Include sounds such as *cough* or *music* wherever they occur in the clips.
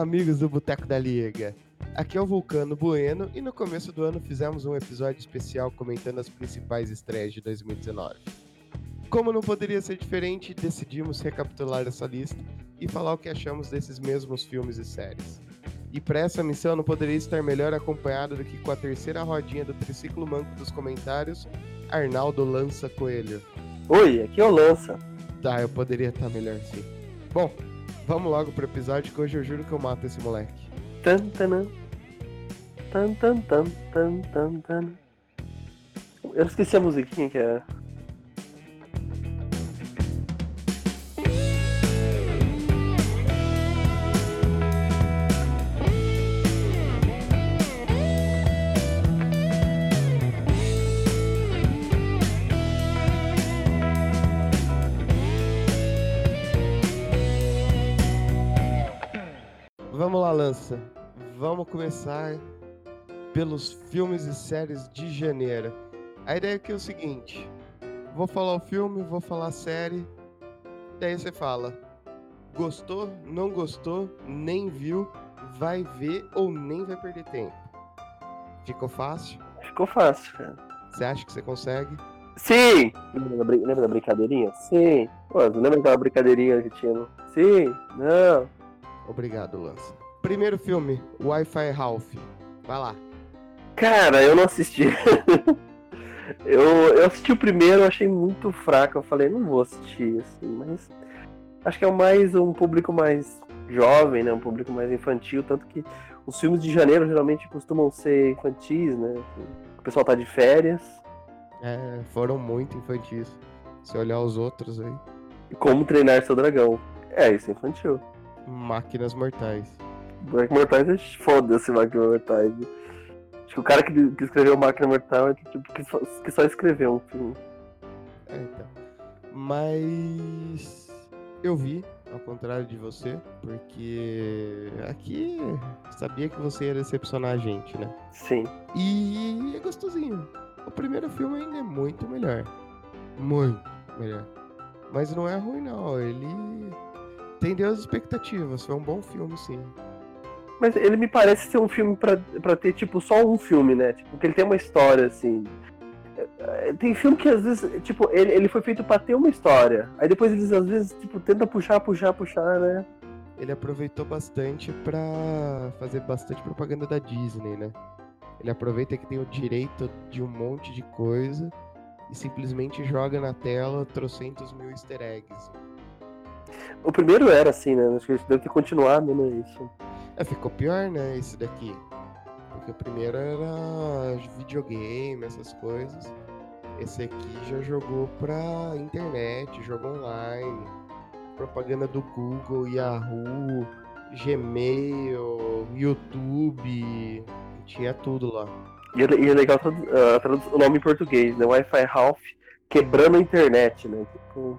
amigos do Boteco da Liga. Aqui é o Vulcano Bueno e no começo do ano fizemos um episódio especial comentando as principais estreias de 2019. Como não poderia ser diferente, decidimos recapitular essa lista e falar o que achamos desses mesmos filmes e séries. E para essa missão não poderia estar melhor acompanhado do que com a terceira rodinha do triciclo manco dos comentários, Arnaldo Lança Coelho. Oi, aqui é o Lança. Tá, eu poderia estar melhor sim. Bom, vamos logo pro episódio que hoje eu juro que eu mato esse moleque. Tan, tan, tan, tan, tan, tan. Eu esqueci a musiquinha que é. Lança. Vamos começar pelos filmes e séries de janeiro. A ideia aqui é o seguinte: vou falar o filme, vou falar a série, daí você fala. Gostou, não gostou, nem viu, vai ver ou nem vai perder tempo. Ficou fácil? Ficou fácil, cara. Você acha que você consegue? Sim! Lembra da, lembra da brincadeirinha? Sim! Pô, lembra daquela brincadeirinha que tinha? no- Sim! Não! Obrigado, Lança. Primeiro filme, Wi-Fi Ralph. Vai lá. Cara, eu não assisti. *laughs* eu, eu assisti o primeiro, achei muito fraco. Eu falei, não vou assistir, assim, mas. Acho que é mais um público mais jovem, né? Um público mais infantil, tanto que os filmes de janeiro geralmente costumam ser infantis, né? O pessoal tá de férias. É, foram muito infantis. Se olhar os outros aí. Como treinar seu dragão. É, isso é infantil. Máquinas mortais. Máquina Mortais é foda-se, Máquina Mortais. Acho que o cara que, que escreveu Máquina Mortal é tipo que só, que só escreveu um filme. É, então. Mas eu vi, ao contrário de você, porque aqui sabia que você ia decepcionar a gente, né? Sim. E é gostosinho. O primeiro filme ainda é muito melhor. Muito melhor. Mas não é ruim não, ele atendeu as expectativas, foi um bom filme sim. Mas ele me parece ser um filme pra, pra ter, tipo, só um filme, né? Tipo, que ele tem uma história, assim. É, é, Tem filme que às vezes, tipo, ele, ele foi feito pra ter uma história. Aí depois eles às vezes, tipo, tentam puxar, puxar, puxar, né? Ele aproveitou bastante pra fazer bastante propaganda da Disney, né? Ele aproveita que tem o direito de um monte de coisa e simplesmente joga na tela trocentos mil easter eggs. O primeiro era assim, né? Acho que devem ter continuado, né? Isso. É, ficou pior, né, esse daqui. Porque o primeiro era videogame, essas coisas. Esse aqui já jogou pra internet, jogo online, propaganda do Google, Yahoo, Gmail, YouTube, tinha tudo lá. E, é- é legal tradu- o nome em português, né? Wi-Fi Ralph quebrando a internet, né? Tipo,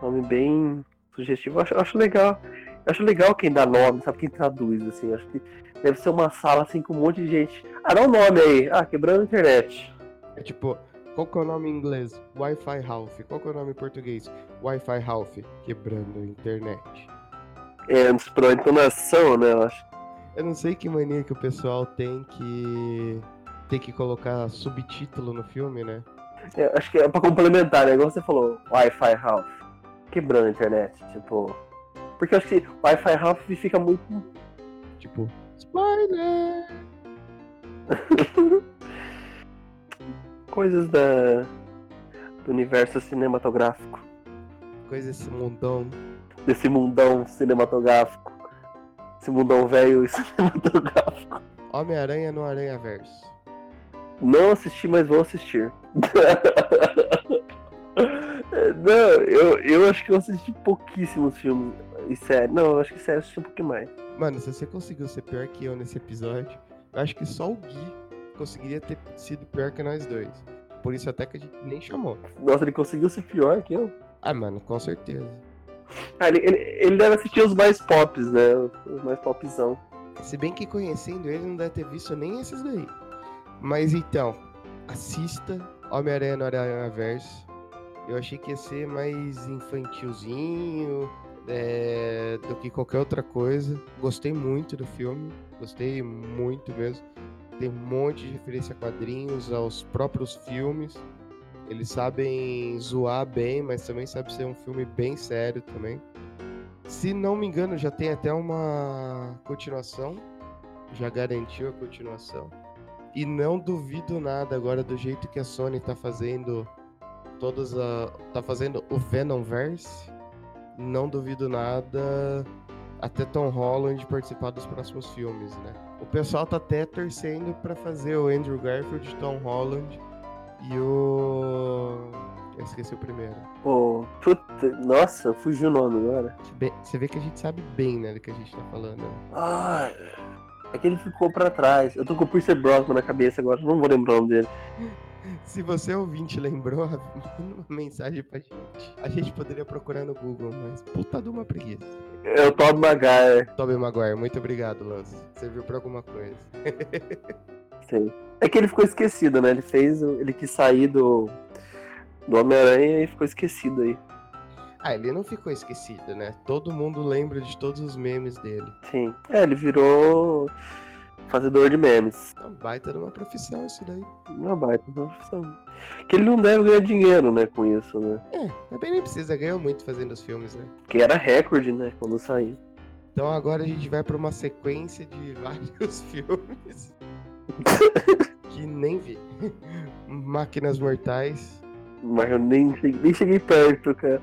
nome bem sugestivo. Acho, acho legal. Eu acho legal quem dá nome, sabe? Quem traduz, assim. Acho que deve ser uma sala assim com um monte de gente. Ah, dá um nome aí. Ah, quebrando a internet. É tipo, qual que é o nome em inglês? Wi-Fi Ralph. Qual que é o nome em português? Wi-Fi Ralph. Quebrando a internet. É, antes pra entonação, né? Eu acho. Eu não sei que mania que o pessoal tem que tem que colocar subtítulo no filme, né? É, acho que é pra complementar, né? Igual você falou, Wi-Fi Ralph. Quebrando a internet. Tipo. Porque eu acho que Wi-Fi Ralph fica muito Tipo, spoiler! *laughs* coisas da do universo cinematográfico, Coisa esse mundão. desse mundão cinematográfico, esse mundão velho *laughs* cinematográfico. Homem-Aranha no Aranha Verso. Não assisti, mas vou assistir. *laughs* Não, eu, eu acho que eu assisti pouquíssimos filmes e séries. Não, eu acho que séries eu assisti um pouquinho mais. Mano, se você conseguiu ser pior que eu nesse episódio, eu acho que só o Gui conseguiria ter sido pior que nós dois. Por isso até que a gente nem chamou. Nossa, ele conseguiu ser pior que eu. Ah, mano, com certeza. Ah, ele, ele, ele deve assistir os mais pops, né? Os mais popzão. Se bem que conhecendo ele, não deve ter visto nem esses daí. Mas então, assista Homem-Aranha no Aranha Verso. Eu achei que ia ser mais infantilzinho, é, do que qualquer outra coisa. Gostei muito do filme, gostei muito mesmo. Tem um monte de referência a quadrinhos, aos próprios filmes. Eles sabem zoar bem, mas também sabe ser um filme bem sério também. Se não me engano, já tem até uma continuação. Já garantiu a continuação. E não duvido nada agora do jeito que a Sony tá fazendo todas a tá fazendo o Venomverse. Não duvido nada até Tom Holland participar dos próximos filmes, né? O pessoal tá até torcendo para fazer o Andrew Garfield, Tom Holland e o. Eu esqueci o primeiro. Pô, puta, nossa, fugiu o nome agora. Você vê que a gente sabe bem, né, do que a gente tá falando. Ah, é que ele ficou pra trás. Eu tô com o Pierce Brosnan na cabeça agora, não vou lembrar o nome dele. Se você ouvinte lembrou, *laughs* manda uma mensagem pra gente. A gente poderia procurar no Google, mas puta de uma preguiça. É o Tobey Maguire. Tobey Maguire, muito obrigado, Lance. Serviu pra alguma coisa. *laughs* Sim. É que ele ficou esquecido, né? Ele fez. Ele quis sair do. Do Homem-Aranha e ficou esquecido aí. Ah, ele não ficou esquecido, né? Todo mundo lembra de todos os memes dele. Sim. É, ele virou fazedor de memes. É uma baita de uma profissão isso daí. Uma baita de uma profissão. Que ele não deve ganhar dinheiro, né, com isso, né? É, também nem precisa, ganhou muito fazendo os filmes, né? Que era recorde, né, quando saiu. Então agora a gente vai pra uma sequência de *laughs* vários filmes. *laughs* que nem vi. Máquinas Mortais. Mas eu nem, nem cheguei perto, cara.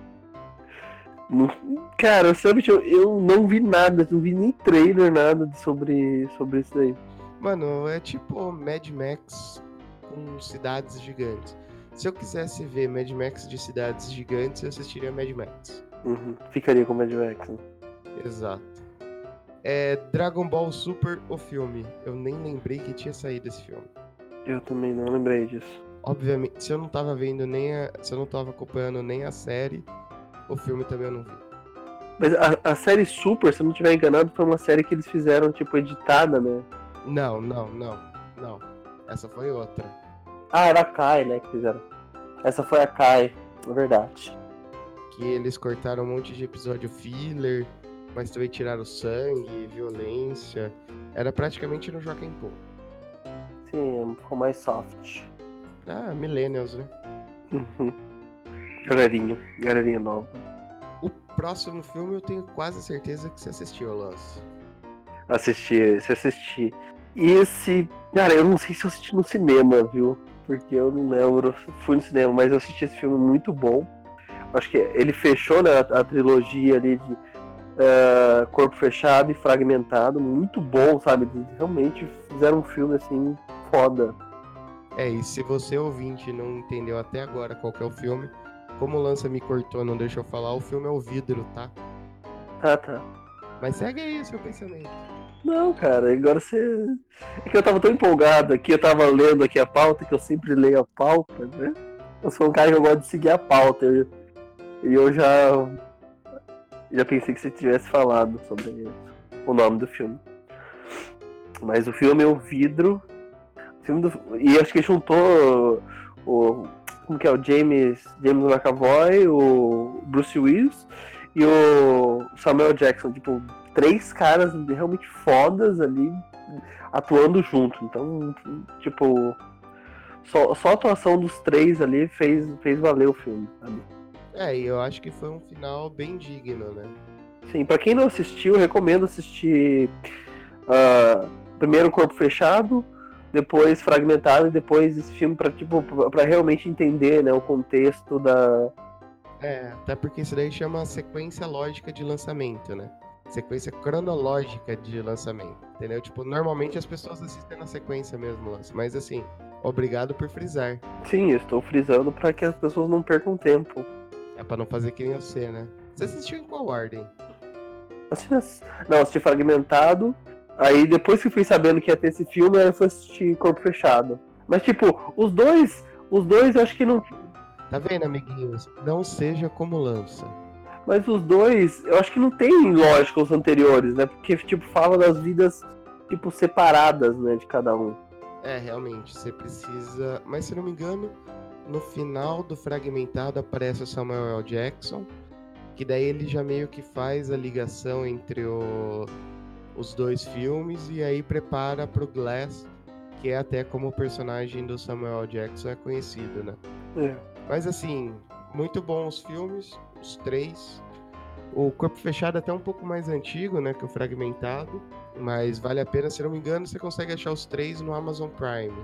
Cara, sabe, eu, eu não vi nada, não vi nem trailer, nada sobre, sobre isso aí. Mano, é tipo Mad Max com cidades gigantes. Se eu quisesse ver Mad Max de cidades gigantes, eu assistiria Mad Max. Uhum. Ficaria com Mad Max. Né? Exato. É Dragon Ball Super, o filme. Eu nem lembrei que tinha saído esse filme. Eu também não lembrei disso. Obviamente, se eu não tava vendo nem a, se eu não tava acompanhando nem a série, o filme também eu não vi. Mas a, a série Super, se eu não estiver enganado, foi uma série que eles fizeram, tipo, editada, né? Não, não, não, não. Essa foi outra. Ah, era a Kai, né, que fizeram. Essa foi a Kai, é verdade. Que eles cortaram um monte de episódio filler, mas também tiraram sangue, violência. Era praticamente no Joaquim Pô. Sim, ficou mais soft. Ah, Millennials, né? Uhum. Galerinha, galerinha nova. O próximo filme eu tenho quase certeza que você assistiu, Lance. Assisti, se assisti. E esse, cara, eu não sei se eu assisti no cinema, viu? Porque eu não lembro, fui no cinema, mas eu assisti esse filme muito bom. Acho que ele fechou né, a, a trilogia ali de uh, Corpo Fechado e Fragmentado, muito bom, sabe? Realmente fizeram um filme assim foda. É, e se você ouvinte não entendeu até agora qual é o filme, como o Lança me cortou, não deixou eu falar, o filme é o vidro, tá? Ah, tá. Mas segue aí o seu pensamento. Não, cara, agora você. É que eu tava tão empolgado aqui, eu tava lendo aqui a pauta, que eu sempre leio a pauta, né? Eu sou um cara que eu gosto de seguir a pauta. E eu, eu já. Já pensei que você tivesse falado sobre o nome do filme. Mas o filme é o vidro. O filme do, e acho que juntou o, como que é o James, James McAvoy, o Bruce Willis e o Samuel Jackson, tipo, três caras realmente fodas ali atuando junto. Então, tipo, só, só a atuação dos três ali fez, fez valer o filme, sabe? É, e eu acho que foi um final bem digno, né? Sim, pra quem não assistiu, recomendo assistir uh, primeiro Corpo Fechado, depois fragmentado e depois esse filme para tipo para realmente entender né o contexto da é até porque isso daí chama sequência lógica de lançamento né? Sequência cronológica de lançamento entendeu? Tipo normalmente as pessoas assistem na sequência mesmo lance mas assim obrigado por frisar. Sim estou frisando para que as pessoas não percam tempo. É para não fazer que nem você né? Você assistiu em qual ordem? Não assisti fragmentado Aí depois que fui sabendo que ia ter esse filme, eu fui assistir Corpo Fechado. Mas tipo, os dois, os dois eu acho que não. Tá vendo, amiguinhos? Não seja como lança. Mas os dois, eu acho que não tem lógica os anteriores, né? Porque, tipo, fala das vidas, tipo, separadas, né, de cada um. É, realmente, você precisa. Mas se não me engano, no final do fragmentado aparece o Samuel L. Jackson Que daí ele já meio que faz a ligação entre o, os dois filmes e aí prepara pro Glass, que é até como o personagem do Samuel Jackson é conhecido, né? É. Mas assim, muito bons filmes, os três. O Corpo Fechado é até um pouco mais antigo, né, que o Fragmentado, mas vale a pena, se não me engano, você consegue achar os três no Amazon Prime.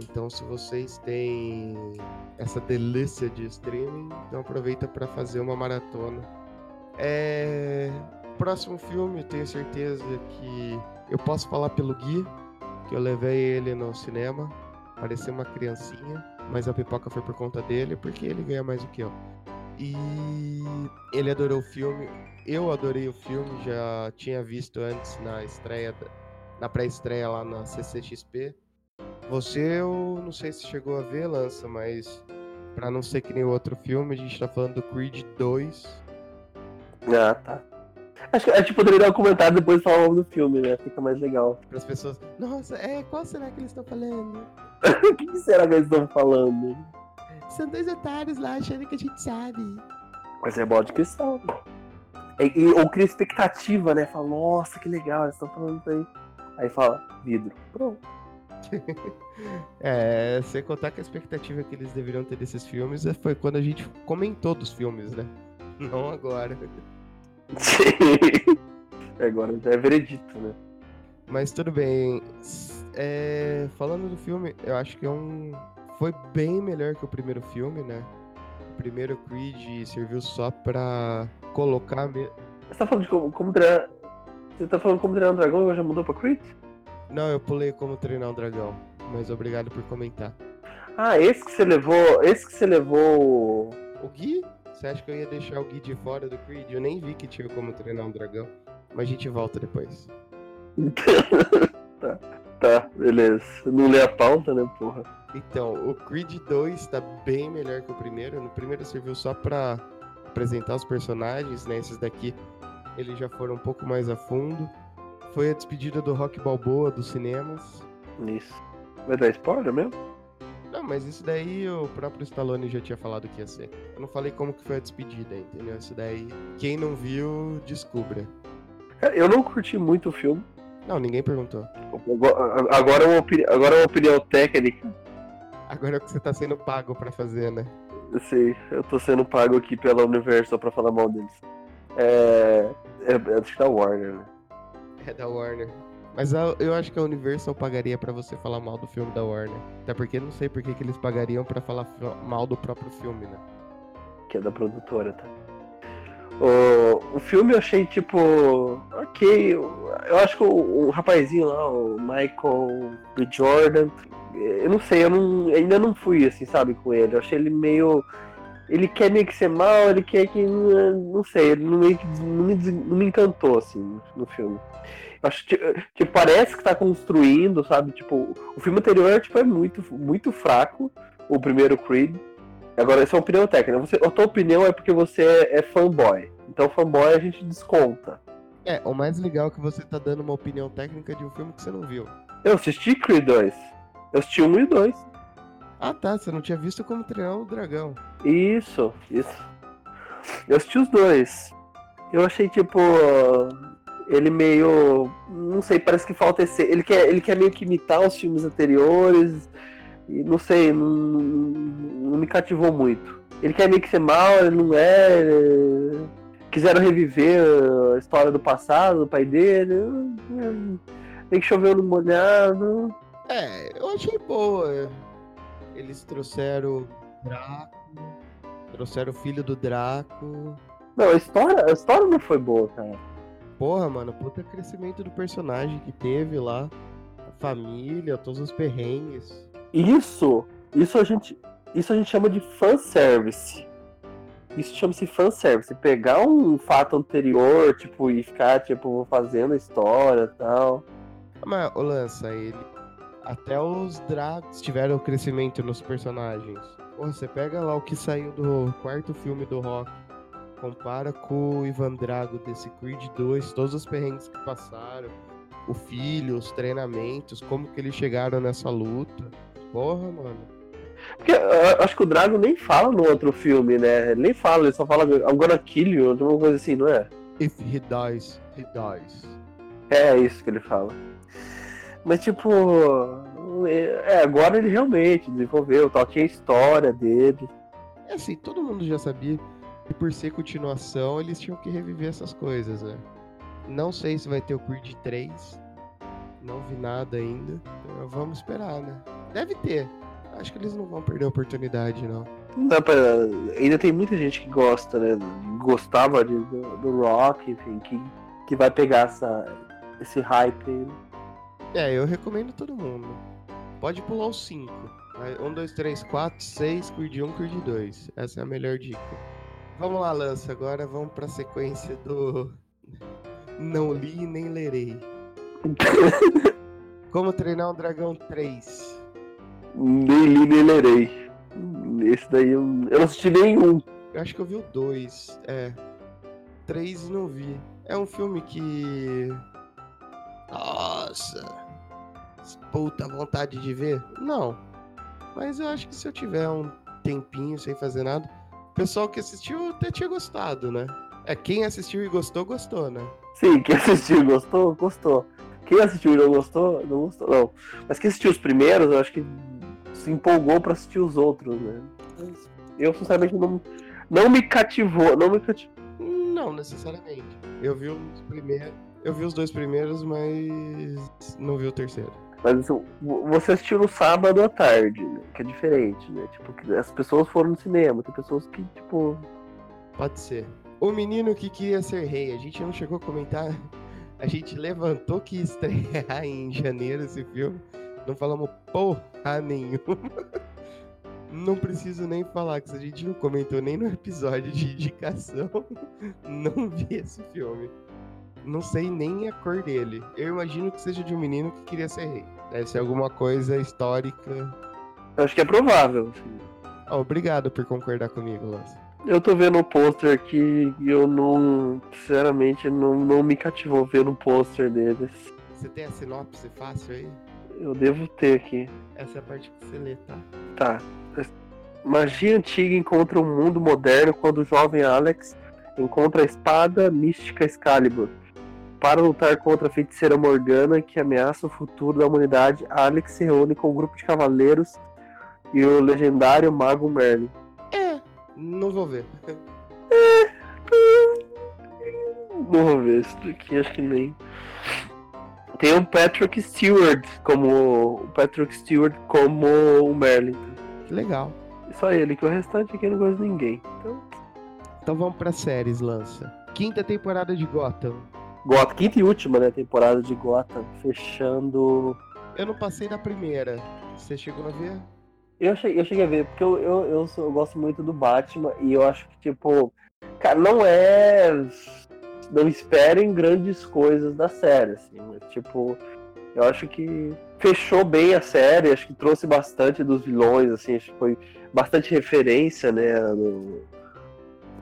Então, se vocês têm essa delícia de streaming, então aproveita para fazer uma maratona. É... Próximo filme, tenho certeza que eu posso falar pelo Gui, que eu levei ele no cinema, parecia uma criancinha, mas a pipoca foi por conta dele, porque ele ganha mais do que eu. E ele adorou o filme, eu adorei o filme, já tinha visto antes na estreia, na pré-estreia lá na CCXP. Você, eu não sei se chegou a ver, Lança, mas para não ser que nem o outro filme, a gente tá falando do Creed 2. Ah, tá. Acho que a gente poderia dar um comentário depois de falar o nome do filme, né? Fica mais legal. Para as pessoas, nossa, é, qual será que eles estão falando? *laughs* o que será que eles estão falando? São dois otários lá achando que a gente sabe. Mas é bola de cristal. né? E, e, ou cria expectativa, né? Fala, nossa, que legal, eles estão falando isso aí. Aí fala, vidro. Pronto. *laughs* É, sem contar que a expectativa que eles deveriam ter desses filmes é- foi quando a gente comentou dos filmes, né? *laughs* Não agora. Agora já é veredito, né? Mas tudo bem. É, falando do filme, eu acho que é um. Foi bem melhor que o primeiro filme, né? O primeiro Creed serviu só pra colocar. me- Você tá falando de como, como treinar. Você tá falando como treinar um dragão e já mudou pra Creed? Não, eu pulei como treinar um dragão. Mas obrigado por comentar. Ah, esse que você levou. Esse que você levou. O Gui? Você acha que eu ia deixar o Gui de fora do Creed? Eu nem vi que tinha como treinar um dragão. Mas a gente volta depois. *laughs* tá, tá, beleza. Não lê a pauta, né, porra? Então, o Creed 2 tá bem melhor que o primeiro. No primeiro serviu só pra apresentar os personagens, né? Esses daqui, eles já foram um pouco mais a fundo. Foi a despedida do Rock Balboa dos cinemas. Isso. Vai dar spoiler mesmo? Não, mas isso daí o próprio Stallone já tinha falado que ia ser. Eu não falei como que foi a despedida, entendeu? Isso daí, quem não viu, descubra. Cara, eu não curti muito o filme. Não, ninguém perguntou. Agora- é uma, opini- agora é uma opinião técnica. Agora é o que você tá sendo pago pra fazer, né? Eu sei, eu tô sendo pago aqui pela Universal pra falar mal deles. É. é acho que da Warner, né? É da Warner. Mas a- eu acho que a Universal pagaria pra você falar mal do filme da Warner. Até porque não sei por que, que eles pagariam pra falar mal do próprio filme, né? Que é da produtora, tá? O, o filme eu achei tipo. Ok. Eu, acho que o, o rapazinho lá, o Michael B. Jordan. Eu não sei, eu não, ainda não fui assim, sabe, com ele. Eu achei ele meio. Ele quer meio que ser mal, ele quer que. Não sei, ele meio que, não, me, não me encantou, assim, no filme. Acho que tipo, parece que tá construindo, sabe? Tipo, o filme anterior tipo, é muito, muito fraco, o primeiro Creed. Agora, essa é uma opinião técnica. Você, a tua opinião é porque você é, é fanboy. Então, fanboy a gente desconta. É, o mais legal é que você tá dando uma opinião técnica de um filme que você não viu. Eu assisti Creed 2. Eu assisti 1 e 2. Ah tá, você não tinha visto como treinar o dragão. Isso, isso. Eu assisti os dois. Eu achei, tipo. Ele meio. Não sei, parece que falta esse. Ele quer, ele quer meio que imitar os filmes anteriores. E não sei, não, não me cativou muito. Ele quer meio que ser mal, ele não é. ele- Quiseram reviver a história do passado, do pai dele. Tem que chover no molhado. É, eu achei boa. Eles trouxeram o Draco, trouxeram o filho do Draco. Não, a história, a história não foi boa, cara. Porra, mano, puta crescimento do personagem que teve lá. A família, todos os perrengues. Isso, isso a gente, isso a gente chama de fanservice. Isso chama-se fanservice. Pegar um fato anterior, tipo, e ficar, tipo, fazendo a história e tal. Mas, ô Lança, ele. Até os Dragos tiveram crescimento nos personagens. Pô, você pega lá o que saiu do quarto filme do Rock. Compara com o Ivan Drago desse Creed 2, todos os perrengues que passaram. O filho, os treinamentos, como que eles chegaram nessa luta. Porra, mano. Porque eu acho que o Drago nem fala no outro filme, né? Ele nem fala, ele só fala I'm gonna kill you, alguma coisa assim, não é? If he dies, he dies. É isso que ele fala. Mas tipo. É, agora ele realmente desenvolveu, tal, tinha a história dele. É assim, todo mundo já sabia que por ser continuação eles tinham que reviver essas coisas, né? Não sei se vai ter o Creed 3. Não vi nada ainda. Então, vamos esperar, né? Deve ter. Acho que eles não vão perder a oportunidade, não. Não dá pra... Ainda tem muita gente que gosta, né? Gostava de, do, do rock, enfim, que, que vai pegar essa, esse hype. É, eu recomendo todo mundo. Pode pular os 5. 1, 2, 3, 4, 6, Creed 1, Creed 2. Essa é a melhor dica. Vamos lá, Lança. Agora vamos pra sequência do Não Li Nem Lerei. *laughs* Como treinar um dragão 3. Nem li nem lerei. Esse daí eu, eu não assisti nenhum. Eu acho que eu vi o 2. É. 3 não vi. É um filme que. Nossa! Puta vontade de ver? Não. Mas eu acho que se eu tiver um tempinho sem fazer nada. O pessoal que assistiu até tinha gostado, né? É, quem assistiu e gostou, gostou, né? Sim, quem assistiu e gostou, gostou. Quem assistiu e não gostou, não gostou, não. Mas quem assistiu os primeiros, eu acho que se empolgou para assistir os outros, né? Eu, sinceramente, não, não me cativou, não me cativou. Não necessariamente. Eu vi os primeiros. Eu vi os dois primeiros, mas não vi o terceiro. Mas assim, você assistiu no sábado à tarde, né? que é diferente, né? Tipo, as pessoas foram no cinema, tem pessoas que, tipo. Pode ser. O menino que queria ser rei, a gente não chegou a comentar. *laughs* A gente levantou que estrear *laughs* em janeiro esse filme. Não falamos porra nenhuma. *laughs* Não preciso nem falar, que a gente não comentou nem no episódio de indicação, não vi esse filme. Não sei nem a cor dele. Eu imagino que seja de um menino que queria ser rei. Deve ser alguma coisa histórica. Eu acho que é provável. Oh, obrigado por concordar comigo, Lance. Eu tô vendo o um pôster aqui e eu não. Sinceramente, não, não me cativou ver no pôster deles. Você tem a sinopse fácil aí? Eu devo ter aqui. Essa é a parte que você lê, tá? Tá. Magia antiga encontra um mundo moderno quando o jovem Alex encontra a espada mística Excalibur. Para lutar contra a feiticeira Morgana que ameaça o futuro da humanidade, Alex se reúne com um grupo de cavaleiros e o legendário mago Merlin. É, não vou ver. É, *laughs* não vou ver isso daqui, acho que nem. Tem o Patrick Stewart como o Patrick Stewart como o Merlin. Que legal. Só ele, que o restante aqui não gosta de ninguém. Então, então vamos para séries, Lança. Quinta temporada de Gotham. Gotham, quinta e última, né, temporada de Gotham, fechando. Eu não passei da primeira. Você chegou a ver? Eu cheguei, eu cheguei a ver, porque eu, eu, eu, sou, eu gosto muito do Batman e eu acho que, tipo, cara, não é não esperem grandes coisas da série, assim, tipo, eu acho que fechou bem a série, acho que trouxe bastante dos vilões, assim, acho que foi bastante referência, né, no,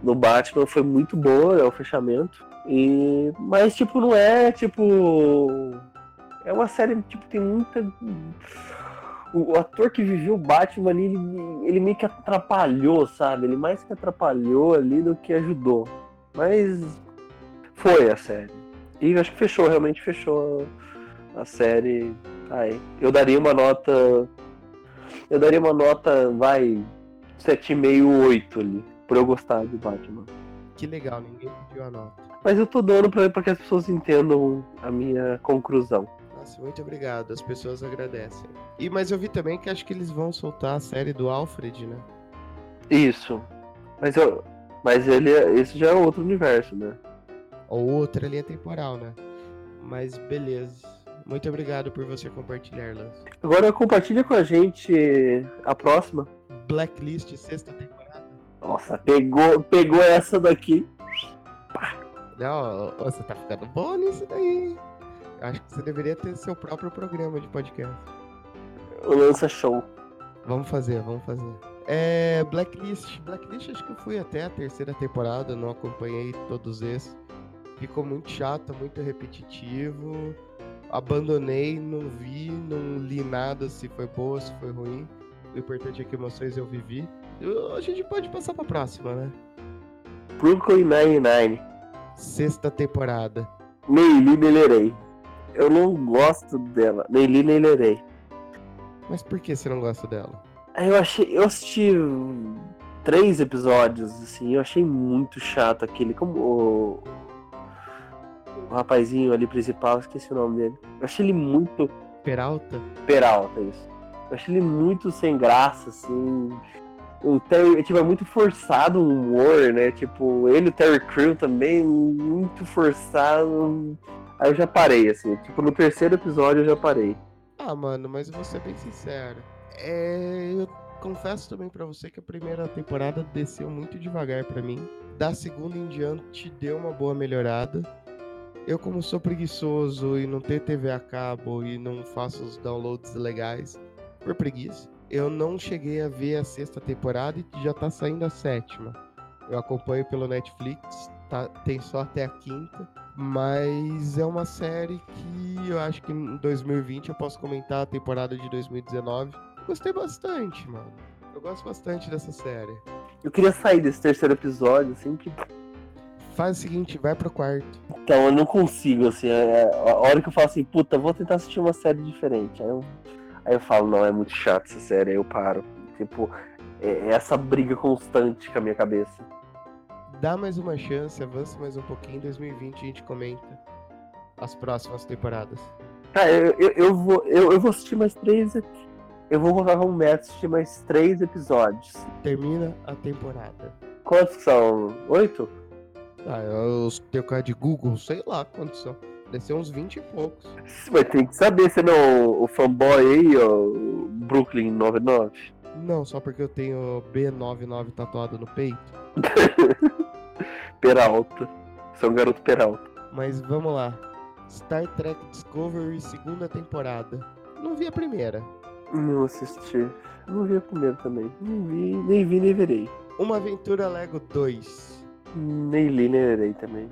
no Batman, foi muito boa, é o fechamento, e, mas, tipo, não é, tipo, é uma série, tipo, tem muita... O, ator que viveu o Batman ali, ele, ele meio que atrapalhou, sabe? Ele mais que atrapalhou ali do que ajudou. Mas foi a série. E acho que fechou, realmente fechou a série. Aí, eu daria uma nota. Eu daria uma nota, vai, 7,5, 8 ali, por eu gostar de Batman. Que legal, ninguém pediu a nota. Mas eu tô dando pra, pra que as pessoas entendam a minha conclusão. Nossa, muito obrigado, as pessoas agradecem. E mas eu vi também que acho que eles vão soltar a série do Alfred, né? Isso. Mas eu. Mas ele é, esse já é outro universo, né? ou outra linha temporal, né? Mas beleza. Muito obrigado por você compartilhar, Lance. Agora compartilha com a gente a próxima. Blacklist, sexta temporada. Nossa, pegou, pegou essa daqui. Não, você tá ficando bom nisso daí. Acho que você deveria ter seu próprio programa de podcast. O Lança Show. Vamos fazer, vamos fazer. É, Blacklist. Blacklist acho que eu fui até a terceira temporada, não acompanhei todos esses. Ficou muito chato, muito repetitivo. Abandonei, não vi, não li nada se foi boa, se foi ruim. O importante é que emoções eu vivi. A gente pode passar pra próxima, né? Brooklyn Nine-Nine. Sexta temporada. Nem li, nem lerei. Eu não gosto dela. Nem li, nem lerei. Mas por que você não gosta dela? Aí eu achei. Eu assisti três episódios, assim, eu achei muito chato aquele. Como o. O rapazinho ali principal, esqueci o nome dele. Eu achei ele muito Peralta? Peralta, isso. Eu achei ele muito sem graça, assim. O Terry, tipo, é muito forçado o humor, né? Tipo, ele e o Terry Crew também, muito forçado. Aí eu já parei, assim. Tipo, no terceiro episódio eu já parei. Ah, mano, mas eu vou ser bem sincero. É, eu confesso também pra você que a primeira temporada desceu muito devagar pra mim. Da segunda em diante deu uma boa melhorada. Eu, como sou preguiçoso e não tenho TV a cabo e não faço os downloads legais por preguiça, eu não cheguei a ver a sexta temporada e já tá saindo a sétima. Eu acompanho pelo Netflix, tá, tem só até a quinta. Mas é uma série que eu acho que em 2020 eu posso comentar a temporada de 2019. Gostei bastante, mano. Eu gosto bastante dessa série. Eu queria sair desse terceiro episódio, assim, que. Faz o seguinte, vai pro quarto. Então, eu não consigo, assim. é- a hora que eu falo assim, puta, vou tentar assistir uma série diferente. Aí eu, aí eu falo, não, é muito chato essa série, aí eu paro. Tipo, é é essa briga constante com a minha cabeça. Dá mais uma chance, avança mais um pouquinho. Em 2020 a gente comenta as próximas temporadas. Tá, eu, eu, eu vou, eu, eu vou assistir mais três. Eu vou colocar como meta assistir mais três episódios. Termina a temporada. Quantos são? Oito? Ah, eu tenho cara de Google, sei lá quantos são. Deve ser uns 20 e poucos. Vai ter que saber, você não é o, o fanboy aí, ó, Brooklyn 99. Não, só porque eu tenho B99 tatuado no peito. *laughs* Peralta. É um garoto Peralta. Mas vamos lá. Star Trek Discovery, segunda temporada. Não vi a primeira. Não assisti. Não vi a primeira também. Não vi, nem vi, nem verei. Uma Aventura Lego 2. Nem li, nem verei também.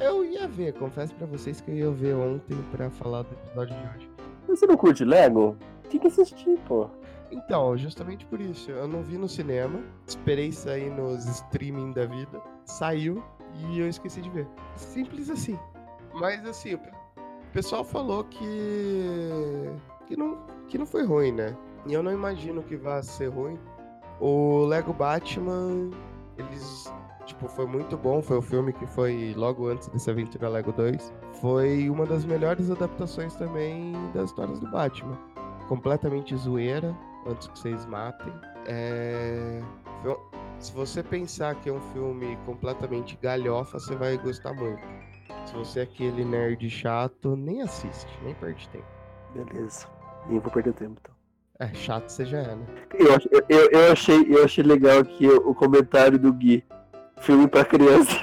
Eu ia ver, confesso pra vocês que eu ia ver ontem pra falar do episódio de hoje. Você não curte Lego? Tem que assistir, pô. Então, justamente por isso, eu não vi no cinema, esperei sair nos streaming da vida, saiu e eu esqueci de ver. Simples assim. Mas assim, o pessoal falou que que não que não foi ruim, né? E eu não imagino que vá ser ruim. O Lego Batman, eles tipo, foi muito bom, foi o filme que foi logo antes dessa aventura Lego 2. Foi uma das melhores adaptações também das histórias do Batman. Completamente zoeira, antes que vocês matem. É... Se você pensar que é um filme completamente galhofa, você vai gostar muito. Se você é aquele nerd chato, nem assiste, nem perde tempo. Beleza. Nem vou perder tempo, então. É, chato você já é, né? Eu, eu, eu, achei, eu achei legal aqui o, o comentário do Gui. Filme pra criança.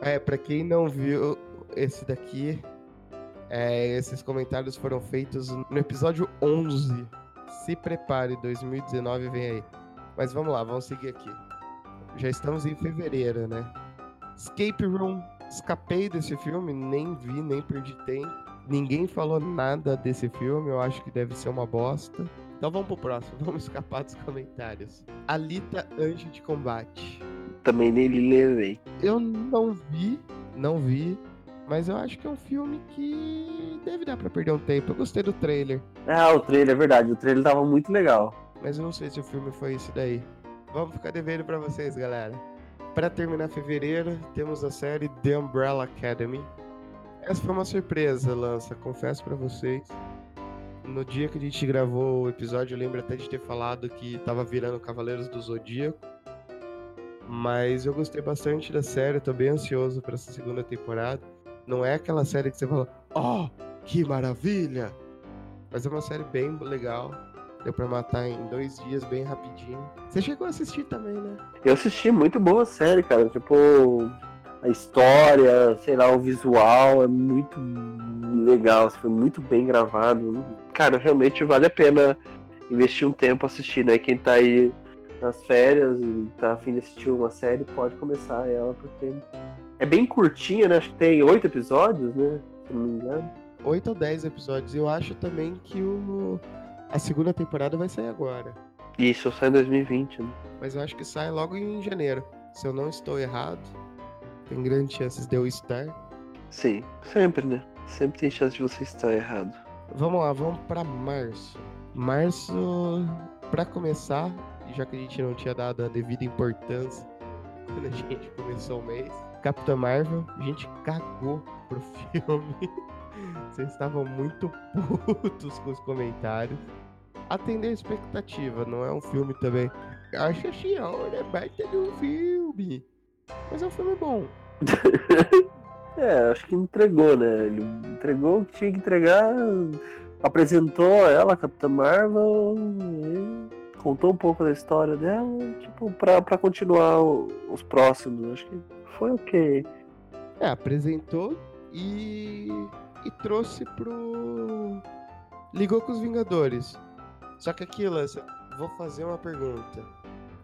É, pra quem não viu esse daqui, é, esses comentários foram feitos no episódio 11. Se prepare, 2019 vem aí. Mas vamos lá, vamos seguir aqui. Já estamos em fevereiro, né? Escape Room. Escapei desse filme, nem vi, nem perdi tempo. Ninguém falou nada desse filme, eu acho que deve ser uma bosta. Então vamos pro próximo, *laughs* vamos escapar dos comentários. Alita Anjo de Combate. Também nem verei. Eu não vi, não vi, mas eu acho que é um filme que deve dar pra perder um tempo. Eu gostei do trailer, Ah, o trailer, é verdade. O trailer tava muito legal. mas eu não sei se o filme foi esse daí. Vamos ficar devendo pra vocês, galera. Pra terminar fevereiro, temos a série The Umbrella Academy. Essa foi uma surpresa, Lança, confesso pra vocês. No dia que a gente gravou o episódio, eu lembro até de ter falado que tava virando Cavaleiros do Zodíaco. Mas eu gostei bastante da série, tô bem ansioso pra essa segunda temporada. Não é aquela série que você fala, oh, que maravilha! Mas é uma série bem legal. Deu pra matar em dois dias, bem rapidinho. Você chegou a assistir também, né? Eu assisti muito boa série, cara. Tipo, a história, sei lá, o visual é muito legal. Foi muito bem gravado. Cara, realmente vale a pena investir um tempo assistindo. Aí quem tá aí nas férias e tá afim de assistir uma série, pode começar ela, porque é bem curtinha, né? Acho que tem oito episódios, né? Se não me engano. 8 ou 10 episódios. Eu acho também que o... a segunda temporada vai sair agora. Isso, sai em 2020, né? Mas eu acho que sai logo em janeiro. Se eu não estou errado, tem grandes chances de eu estar. Sim, sempre, né? Sempre tem chance de você estar errado. Vamos lá, vamos para março. Março, para começar, já que a gente não tinha dado a devida importância *laughs* quando a gente começou o mês, Capitã Marvel, a gente cagou pro *laughs* filme. Vocês estavam muito putos com os comentários. Atender a expectativa, não é um filme também. Acha senhora, baita de um filme. Mas é um filme bom. *laughs* é, acho que entregou, né? Ele entregou o que tinha que entregar, apresentou ela, a Capitã Marvel, contou um pouco da história dela, tipo, pra, pra continuar os próximos. Acho que foi ok. É, apresentou e, e trouxe pro. Ligou com os Vingadores. Só que aquilo, vou fazer uma pergunta.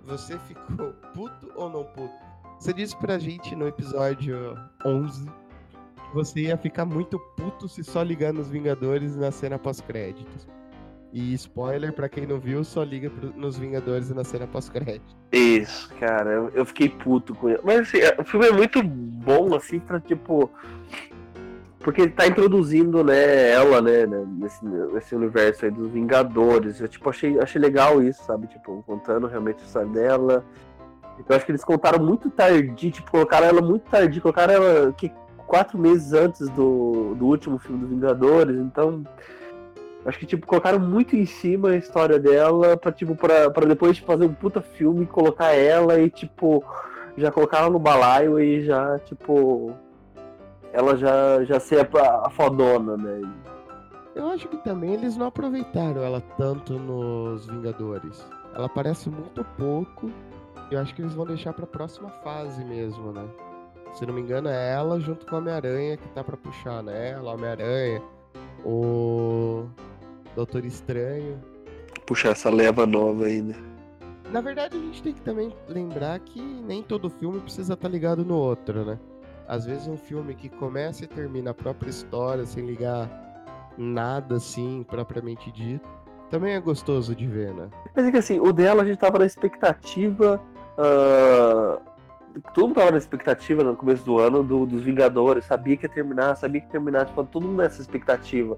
Você ficou puto ou não puto? Você disse pra gente no episódio 11 que você ia ficar muito puto se só ligar nos Vingadores na cena pós-créditos. E spoiler, pra quem não viu, só liga nos Vingadores na cena pós-crédito. Isso, cara, eu, eu, fiquei puto com ele. Mas assim, é, o filme é muito bom, assim, pra tipo. Porque ele tá introduzindo, né, ela, né, né, nesse, nesse universo aí dos Vingadores. Eu, tipo, achei, achei legal isso, sabe? Tipo, contando realmente a história dela. Eu acho que eles contaram muito tarde, tipo, colocaram ela muito tarde, colocaram ela que, quatro meses antes do, do último filme dos Vingadores, então Acho que, tipo, colocaram muito em cima a história dela pra, tipo, pra, pra depois tipo, fazer um puta filme, colocar ela e, tipo, já colocar ela no balaio e já, tipo. Ela já, já ser a, a fodona, né? Eu acho que também eles não aproveitaram ela tanto nos Vingadores. Ela aparece muito pouco. Eu acho que eles vão deixar pra próxima fase mesmo, né? Se não me engano, é ela junto com o Homem-Aranha que tá pra puxar, né? Ela, Homem-Aranha, o Doutor Estranho. Puxar essa leva nova aí, né? Na verdade, a gente tem que também lembrar que nem todo filme precisa estar tá ligado no outro, né? Às vezes um filme que começa e termina a própria história sem ligar nada assim, propriamente dito, também é gostoso de ver, né? Mas é que assim, o dela a gente tava na expectativa. Uh... Todo mundo tava na expectativa no começo do ano do, dos Vingadores, sabia que ia terminar, sabia que ia terminar, tipo, todo mundo nessa expectativa.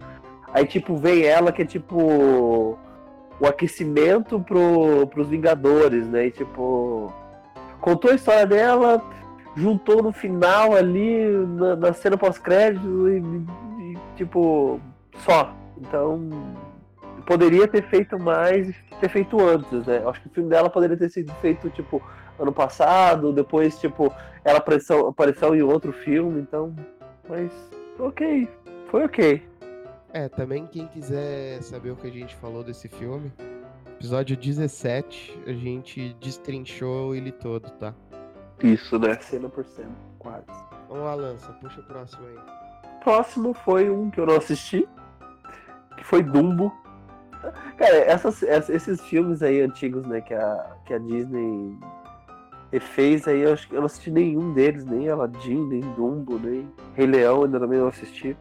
Aí, tipo, vem ela que é tipo o aquecimento pro, pros Vingadores, né? E, tipo, contou a história dela, juntou no final ali, na, na cena pós-crédito e, e, tipo, só. Então, poderia ter feito mais ter feito antes, né? Acho que o filme dela poderia ter sido feito, tipo, ano passado, depois, tipo, ela apareceu, apareceu em outro filme, então. Mas, ok. Foi ok. É, também quem quiser saber o que a gente falou desse filme, episódio 17, a gente destrinchou ele todo, tá? Isso, né? Cena por cena, quase. Vamos lá, Lança, puxa o próximo aí. Próximo foi um que eu não assisti, que foi Dumbo. Cara, essas, esses filmes aí antigos, né, que a, que a Disney fez aí, eu acho que eu não assisti nenhum deles, nem Aladdin, nem Dumbo, nem Rei Leão, ainda também não assisti.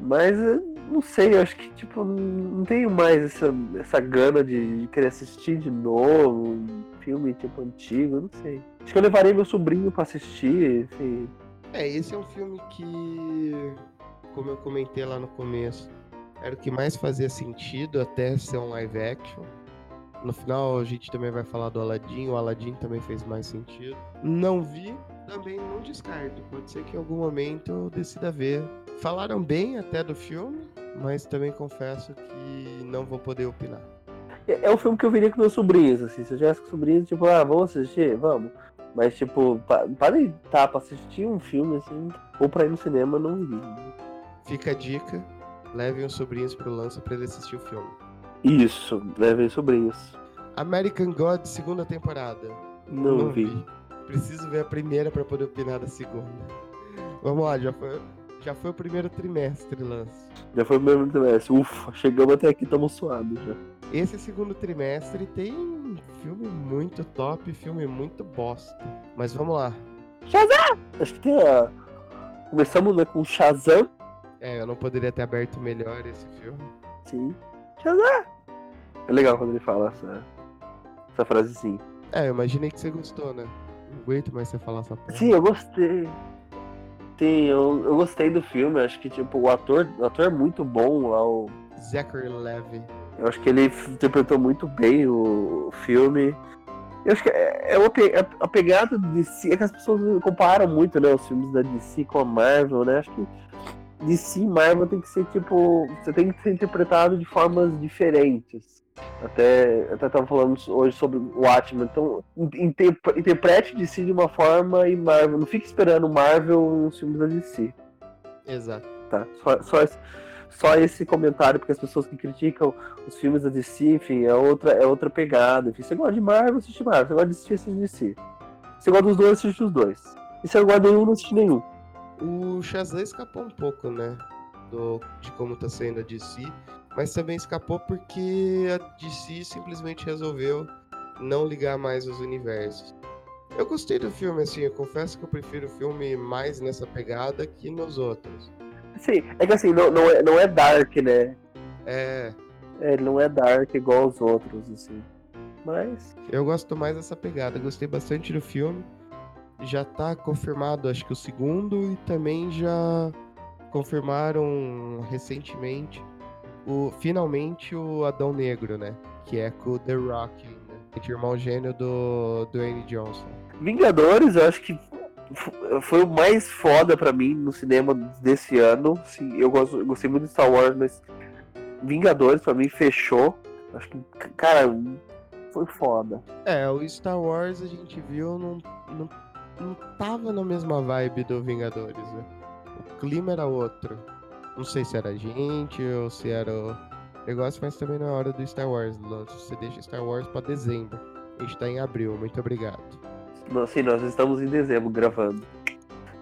Mas não sei, eu acho que tipo, não tenho mais essa, essa gana de, de querer assistir de novo um filme tipo antigo, não sei. Acho que eu levarei meu sobrinho para assistir, enfim. É, esse é um filme que, como eu comentei lá no começo, era o que mais fazia sentido até ser um live action. No final a gente também vai falar do Aladdin, o Aladdin também fez mais sentido. Não vi, também não descarto. Pode ser que em algum momento eu decida ver. Falaram bem até do filme, mas também confesso que não vou poder opinar. É, é um filme que eu viria com meus sobrinhos, assim. Se eu tivesse com sobrinhos, tipo, ah, vamos assistir? Vamos. Mas, tipo, para tá, pra assistir um filme, assim, ou pra ir no cinema, não iria. Fica a dica, levem os sobrinhos pro lança pra ele assistir o filme. Isso, levem os sobrinhos. American God, segunda temporada. Não, não vi. vi. Preciso ver a primeira para poder opinar da segunda. Vamos lá, já foi, já foi o primeiro trimestre, Lance. Já foi o primeiro trimestre. Ufa, chegamos até aqui, estamos suados já. Esse segundo trimestre tem filme muito top, filme muito bosta. Mas vamos lá. Shazam! Acho que tem a... Começamos né, com Shazam. É, eu não poderia ter aberto melhor esse filme. Sim. Shazam! É legal quando ele fala essa, essa frasezinha. É, eu imaginei que você gostou, né? Não aguento mais você falar essa porra. Sim, eu gostei. Sim, eu, eu gostei do filme. Acho que, tipo, o ator, o ator é muito bom lá, o Zachary Levy. Eu acho que ele interpretou muito bem o, filme. Eu acho que é, é é a pegada de DC é que as pessoas comparam muito, né, os filmes da DC com a Marvel, né? Acho que DC e Marvel tem que ser tipo, você tem que ser interpretado de formas diferentes. Até até tava falando hoje sobre o Watchmen, então interprete DC de uma forma e Marvel, não fique esperando Marvel nos filmes da DC. Exato. Tá, só, só só esse comentário, porque as pessoas que criticam os filmes da DC, enfim, é outra, é outra pegada. Enfim, você gosta de Marvel, assiste Marvel. Você gosta de assistir, assiste DC. Você gosta dos dois, assiste os dois. E se você gosta de nenhum, não assiste nenhum. O Shazam escapou um pouco, né? Do, de como tá sendo a DC. Mas também escapou porque a DC simplesmente resolveu não ligar mais os universos. Eu gostei do filme, assim, eu confesso que eu prefiro o filme mais nessa pegada que nos outros. Sim, é que assim, não, não, é, não é dark, né? É. é. Ele não é dark igual os outros, assim. Mas. Eu gosto mais dessa pegada. Gostei bastante do filme. Já tá confirmado, acho que o segundo, e também já confirmaram recentemente o finalmente o Adão Negro, né? Que é com o The Rock, né? irmão gênio do Dwayne Johnson. Vingadores, eu acho que foi o mais foda para mim no cinema desse ano. Sim, eu, gosto, eu gostei muito de Star Wars, mas Vingadores para mim fechou. Acho que, cara, foi foda. É, o Star Wars a gente viu não, não, não tava na mesma vibe do Vingadores, né? O clima era outro. Não sei se era a gente ou se era o negócio, mas também não é hora do Star Wars. Você deixa Star Wars para dezembro. A gente tá em abril. Muito obrigado. Sim, nós estamos em dezembro gravando.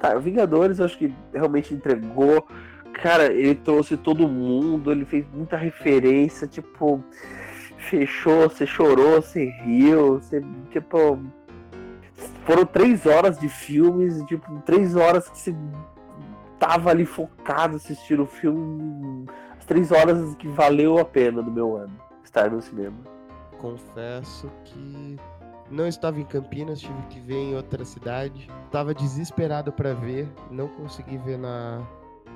Tá, Vingadores eu acho que realmente entregou. Cara, ele trouxe todo mundo, ele fez muita referência, tipo, fechou, você chorou, você riu, você, tipo. Foram três horas de filmes, tipo, três horas que você tava ali focado assistindo o filme. As três horas que valeu a pena do meu ano estar no cinema. Confesso que não estava em Campinas, tive que ver em outra cidade. Estava desesperado para ver, não consegui ver na,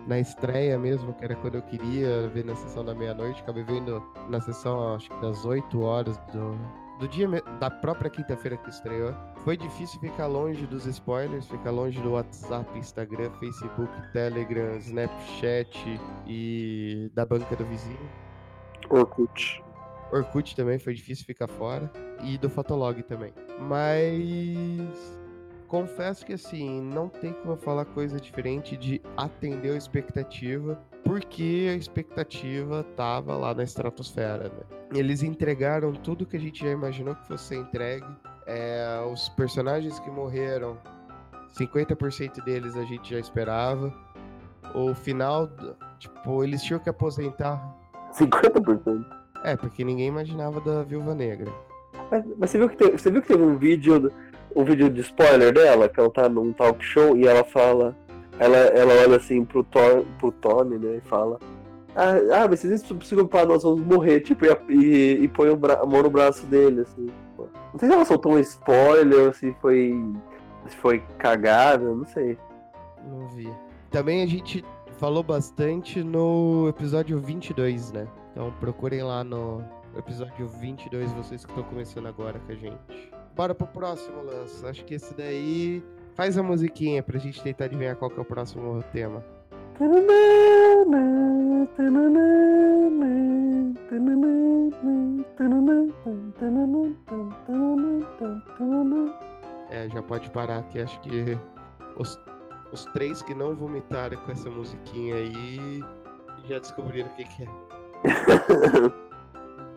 na estreia mesmo, que era quando eu queria ver na sessão da meia-noite. Acabei vendo na sessão, acho que das 8 horas do, do dia da própria quinta-feira que estreou. Foi difícil ficar longe dos spoilers, ficar longe do WhatsApp, Instagram, Facebook, Telegram, Snapchat e da banca do vizinho. Orkut. Orkut também foi difícil ficar fora. E do Fotolog também. Mas. Confesso que assim, não tem como eu falar coisa diferente de atender a expectativa, porque a expectativa tava lá na estratosfera, né? Eles entregaram tudo que a gente já imaginou que fosse entregue. É, os personagens que morreram, 50% deles a gente já esperava. O final, tipo, eles tinham que aposentar. 50%? É, porque ninguém imaginava da Viúva Negra. Mas, mas você, viu que teve, você viu que teve um vídeo, um vídeo de spoiler dela, que ela tá num talk show e ela fala. Ela, ela olha assim pro, Thor, pro Tony, né? E fala. Ah, ah mas vocês se preocupar, nós vamos morrer, tipo, e, e, e põe a mão no braço dele, assim. Não sei se ela soltou um spoiler se foi. se foi cagada, não sei. Não vi. Também a gente falou bastante no episódio 22, né? Então procurem lá no episódio 22, vocês que estão começando agora com a gente. Bora pro próximo, Lance. Acho que esse daí faz a musiquinha pra gente tentar adivinhar qual que é o próximo tema. É, já pode parar que acho que os, os três que não vomitaram com essa musiquinha aí já descobriram o que, que é. *laughs*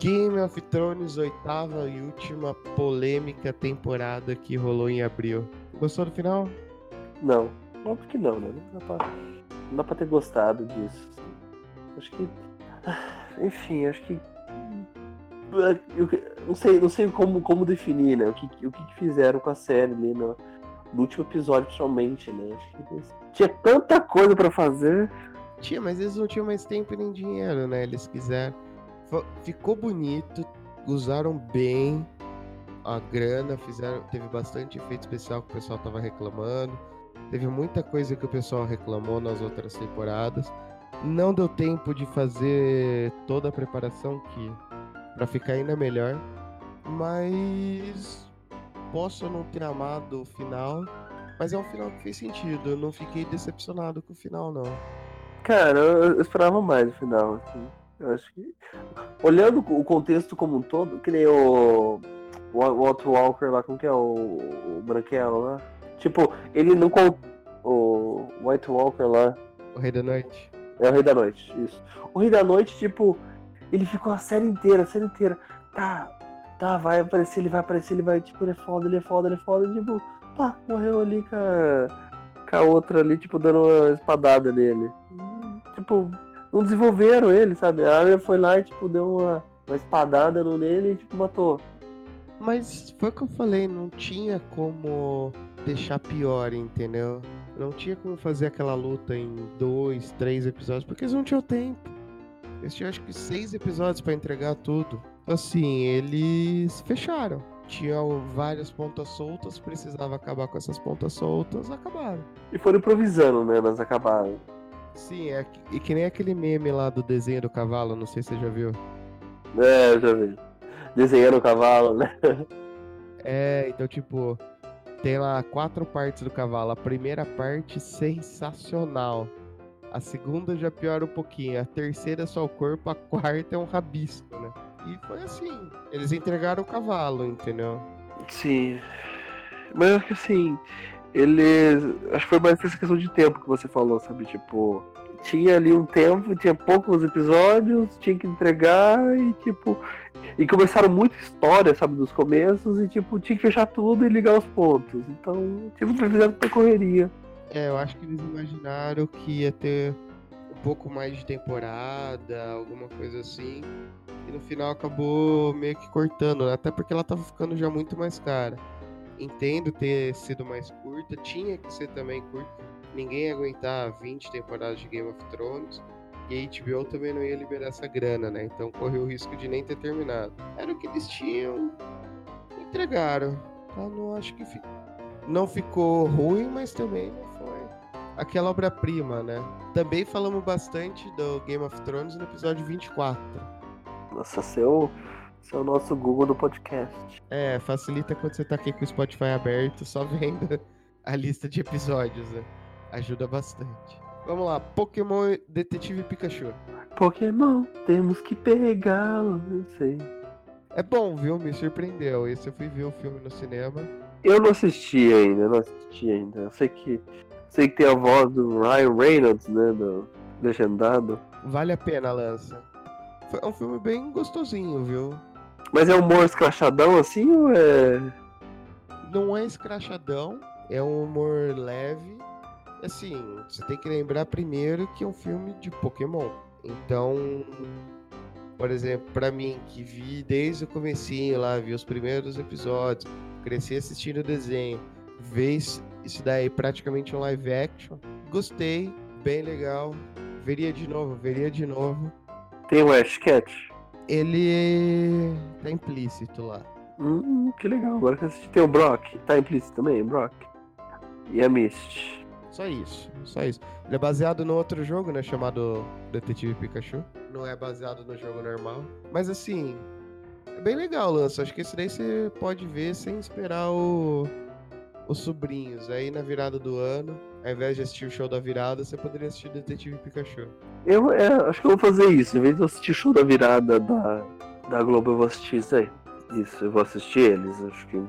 Game of Thrones, oitava e última polêmica temporada que rolou em abril. Gostou do final? Não, óbvio que não, né? Não dá pra, não dá pra ter gostado disso. Assim. Acho que. Enfim, acho que. Eu não sei, não sei como, como definir, né? O que, o que fizeram com a série ali no, no último episódio, principalmente, né? Acho que tinha tanta coisa para fazer Tinha, mas eles não tinham mais tempo nem dinheiro, né? Eles quiseram. Ficou bonito, usaram bem a grana, fizeram, teve bastante efeito especial que o pessoal tava reclamando. Teve muita coisa que o pessoal reclamou nas outras temporadas. Não deu tempo de fazer toda a preparação que para ficar ainda melhor, mas posso não ter amado o final, mas é um final que fez sentido. Eu não fiquei decepcionado com o final não. Cara, eu esperava mais o final, assim. Eu acho que. Olhando o contexto como um todo, que nem o. O Otto Walker lá, como que é? O, o Branquelo lá. Tipo, ele não. O White Walker lá. O Rei da Noite. É o Rei da Noite, isso. O Rei da Noite, tipo, ele ficou a série inteira, a série inteira. Tá, tá, vai aparecer, ele vai aparecer, ele vai, tipo, ele é foda, ele é foda, ele é foda. Tipo, pá, morreu ali com a, com a outra ali, tipo, dando uma espadada nele. Tipo, não desenvolveram ele, sabe? A Arya foi lá e, tipo, deu uma, uma espadada no nele e, tipo, matou. Mas foi o que eu falei, não tinha como deixar pior, entendeu? Não tinha como fazer aquela luta em dois, três episódios, porque eles não tinham tempo. Eles tinham acho que seis episódios para entregar tudo. Assim, eles fecharam. Tinham várias pontas soltas, precisava acabar com essas pontas soltas, acabaram. E foram improvisando, né? Mas acabaram. Sim, é e que nem aquele meme lá do desenho do cavalo, não sei se você já viu. É, já vi. Desenhando o cavalo, né? É, então tipo, tem lá quatro partes do cavalo. A primeira parte sensacional. A segunda já piora um pouquinho. A terceira é só o corpo, a quarta é um rabisco, né? E foi assim. Eles entregaram o cavalo, entendeu? Sim. Mas acho que assim, eles. Acho que foi mais essa questão de tempo que você falou, sabe? Tipo, tinha ali um tempo, tinha poucos episódios, tinha que entregar e tipo. E começaram muita história, sabe, dos começos, e tipo, tinha que fechar tudo e ligar os pontos. Então, tipo, fizeram muita correria. É, eu acho que eles imaginaram que ia ter um pouco mais de temporada, alguma coisa assim. E no final acabou meio que cortando, né? até porque ela tava ficando já muito mais cara entendo ter sido mais curta, tinha que ser também curta. Ninguém ia aguentar 20 temporadas de Game of Thrones. E a HBO também não ia liberar essa grana, né? Então correu o risco de nem ter terminado. Era o que eles tinham. Entregaram. Tá? Não acho que fi... não ficou ruim, mas também não foi aquela obra-prima, né? Também falamos bastante do Game of Thrones no episódio 24. Nossa, seu esse é o nosso Google do podcast. É, facilita quando você tá aqui com o Spotify aberto, só vendo *laughs* a lista de episódios, né? Ajuda bastante. Vamos lá, Pokémon Detetive Pikachu. Pokémon, temos que pegá-lo, não sei. É bom, viu? Me surpreendeu. Esse eu fui ver o filme no cinema. Eu não assisti ainda, não assisti ainda. Eu sei que sei que tem a voz do Ryan Reynolds, né, do legendado. Vale a pena, Lança. Foi um filme bem gostosinho, viu? Mas é humor escrachadão assim ou é. Não é escrachadão, é um humor leve. Assim, você tem que lembrar primeiro que é um filme de Pokémon. Então, por exemplo, para mim, que vi desde o comecinho lá, vi os primeiros episódios, cresci assistindo o desenho, ver isso daí praticamente um live action, gostei, bem legal, veria de novo, veria de novo. Tem o Ash Cat? ele tá implícito lá. Hum, que legal. Agora que assisti tem o Brock. Tá implícito também, Brock. E a Mist. Só isso, só isso. Ele é baseado no outro jogo, né? Chamado Detetive Pikachu. Não é baseado no jogo normal. Mas assim, é bem legal, Lança. Acho que esse daí você pode ver sem esperar o... os sobrinhos. Aí na virada do ano, ao invés de assistir o show da virada, você poderia assistir Detetive Pikachu. Eu é, acho que eu vou fazer isso. Em vez de eu assistir o show da virada da, da Globo, eu vou assistir isso aí. Isso, eu vou assistir eles, acho que.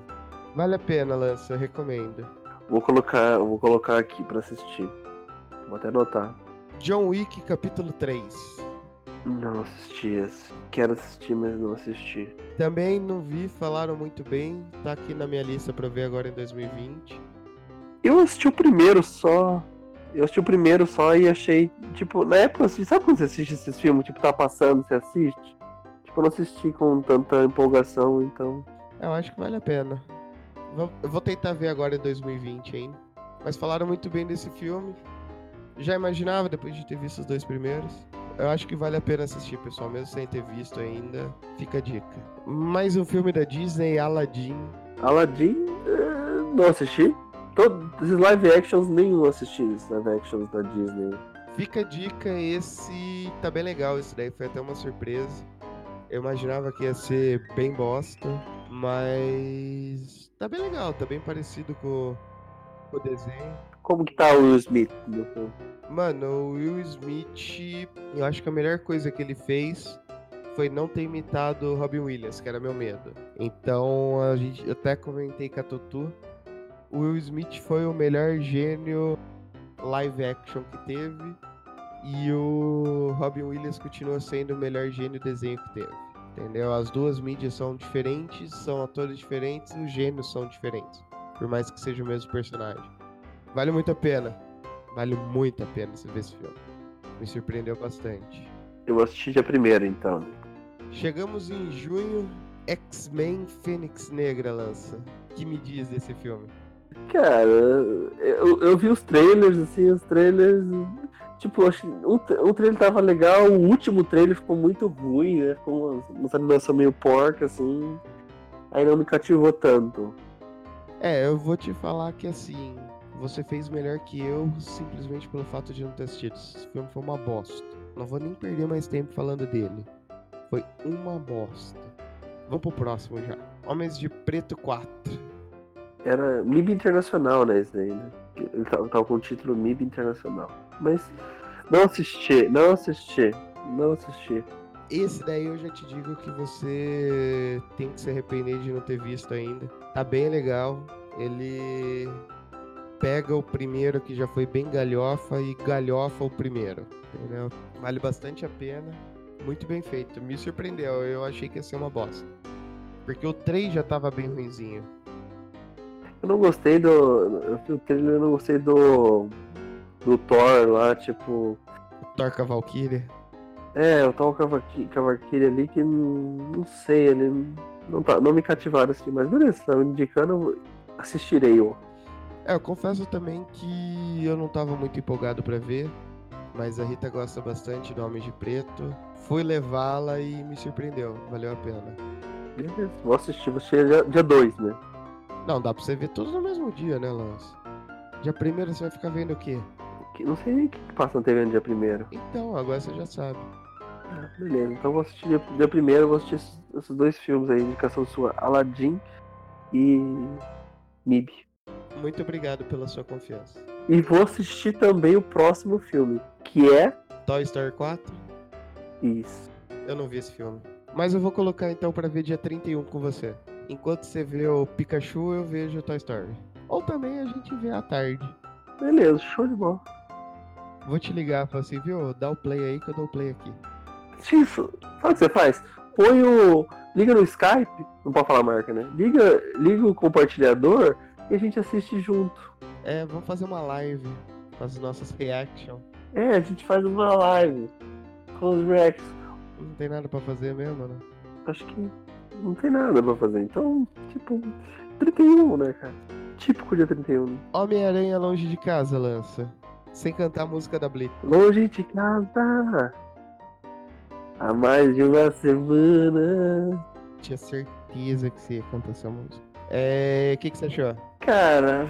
Vale a pena, Lança, eu recomendo. Vou colocar, vou colocar aqui pra assistir. Vou até anotar. John Wick, capítulo 3. Não assisti esse. Quero assistir, mas não assisti. Também não vi, falaram muito bem. Tá aqui na minha lista pra ver agora em 2020. Eu assisti o primeiro só. Eu assisti o primeiro só e achei, tipo, na época, sabe quando você assiste esses filmes, tipo, tá passando, você assiste? Tipo, eu não assisti com tanta empolgação, então. Eu acho que vale a pena. Eu vou tentar ver agora em 2020 ainda. Mas falaram muito bem desse filme. Já imaginava depois de ter visto os dois primeiros. Eu acho que vale a pena assistir, pessoal, mesmo sem ter visto ainda. Fica a dica. Mais um filme da Disney, Aladdin. Aladdin, eh, não assisti. Todos esses live actions, nenhum assisti, esses live actions da Disney. Fica a dica, esse tá bem legal, esse daí foi até uma surpresa. Eu imaginava que ia ser bem bosta, mas tá bem legal, tá bem parecido com, com o desenho. Como que tá o Will Smith? Mano, o Will Smith, eu acho que a melhor coisa que ele fez foi não ter imitado o Robin Williams, que era meu medo. Então, a gente eu até comentei com a Tutu, o Will Smith foi o melhor gênio live action que teve e o Robin Williams continua sendo o melhor gênio desenho que teve. Entendeu? As duas mídias são diferentes, são atores diferentes e os gênios são diferentes. Por mais que seja o mesmo personagem. Vale muito a pena. Vale muito a pena você ver esse filme. Me surpreendeu bastante. Eu vou assistir dia primeiro, então. Chegamos em junho, X-Men Fênix Negra lança. O que me diz desse filme? Cara, eu, eu vi os trailers, assim, os trailers. Tipo, acho um, um trailer tava legal, o último trailer ficou muito ruim, né? Ficou uma, uma animação meio porca, assim. Aí não me cativou tanto. É, eu vou te falar que assim, você fez melhor que eu simplesmente pelo fato de não ter assistido. Esse filme foi uma bosta. Não vou nem perder mais tempo falando dele. Foi uma bosta. Vamos pro próximo já. Homens de Preto 4. Era MIB Internacional, né? Esse daí, né? Ele tava, tava com o título MIB Internacional. Mas não assisti, não assisti, não assisti. Esse daí eu já te digo que você tem que se arrepender de não ter visto ainda. Tá bem legal. Ele pega o primeiro que já foi bem galhofa e galhofa o primeiro. Entendeu? Vale bastante a pena. Muito bem feito. Me surpreendeu. Eu achei que ia ser uma bosta. Porque o 3 já tava bem ruinzinho. Eu não gostei do. Eu o trailer, eu não gostei do. Do Thor lá, tipo. Thor com a Valkyria. É, o Thor com a Valky- com a Valkyrie ali que não, sei, ele não, tá, não me cativaram assim, mas beleza, tá me indicando, eu assistirei ó. É, eu confesso também que eu não tava muito empolgado pra ver, mas a Rita gosta bastante do Homem de Preto. Fui levá-la e me surpreendeu, valeu a pena. Beleza, vou assistir, dia- dia 2, né? Não, dá pra você ver todos no mesmo dia, né, Lance? Dia primeiro você vai ficar vendo o quê? Que- Não sei nem o que que passa na TV no dia primeiro. Então, agora você já sabe. Ah, beleza, então vou assistir dia, dia primeiro, vou assistir esses, esses dois filmes aí, indicação sua, Aladdin e MIB. Muito obrigado pela sua confiança. E vou assistir também o próximo filme, que é Toy Story 4? isso. Eu não vi esse filme. Mas eu vou colocar então pra ver dia 31 com você. Enquanto você vê o Pikachu, eu vejo o Toy Story. Ou também a gente vê à tarde. Beleza, show de bola. Vou te ligar, falar assim, viu? Dá o play aí que eu dou o play aqui. Isso, sabe o que você faz? Põe o. Liga no Skype, não pode falar marca, né? Liga, liga o compartilhador e a gente assiste junto. É, vamos fazer uma live com as nossas reaction. É, a gente faz uma live com os reacts. Não tem nada pra fazer mesmo, né? Acho que não tem nada pra fazer. Então, tipo, 31, né, cara? Típico dia 31. Homem-Aranha longe de casa, lança. Sem cantar a música da Blitz. Longe de casa. Há mais de uma semana. Tinha certeza que você ia cantar essa música. É. O que, que você achou? Cara,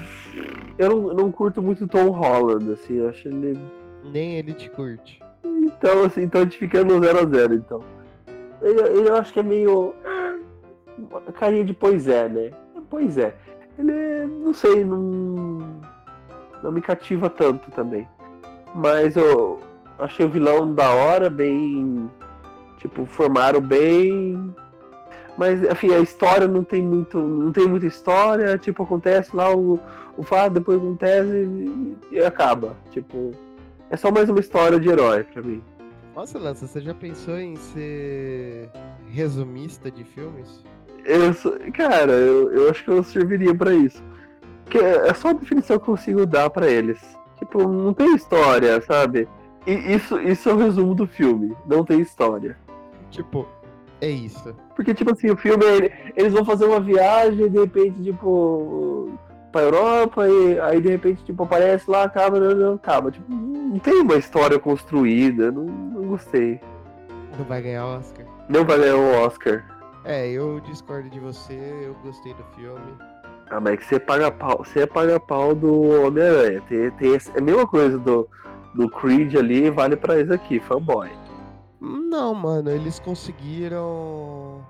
eu não, eu não curto muito Tom Holland, assim, eu acho ele. Nem ele te curte. Então, assim, então a gente fica no 0x0, então. Ele eu acho que é meio. Carinha de pois é, né? Pois é. Ele não sei, não. Não me cativa tanto também. Mas eu achei o vilão da hora, bem. Tipo, formaram bem. Mas, enfim, a história não tem muito. Não tem muita história, tipo, acontece lá o, o fato, depois acontece e, e acaba. Tipo. É só mais uma história de herói pra mim. Nossa, Lança, você já pensou em ser resumista de filmes? Eu cara, eu, eu acho que eu serviria pra isso. Que é só a definição que eu consigo dar pra eles. Tipo, não tem história, sabe? E isso, isso é o resumo do filme. Não tem história. Tipo, é isso. Porque, tipo assim, o filme, ele- eles vão fazer uma viagem de repente, tipo, pra Europa e aí de repente, tipo, aparece lá, acaba, não, não acaba. Tipo, não tem uma história construída, não, não gostei. Não vai ganhar Oscar. Não vai ganhar um Oscar. É, eu discordo de você, eu gostei do filme. Ah, mas é que você paga pau, você paga pau do Homem-Aranha. Tem, tem esse- é a mesma coisa do, do Creed ali, vale pra isso aqui, fanboy. Não, mano, eles conseguiram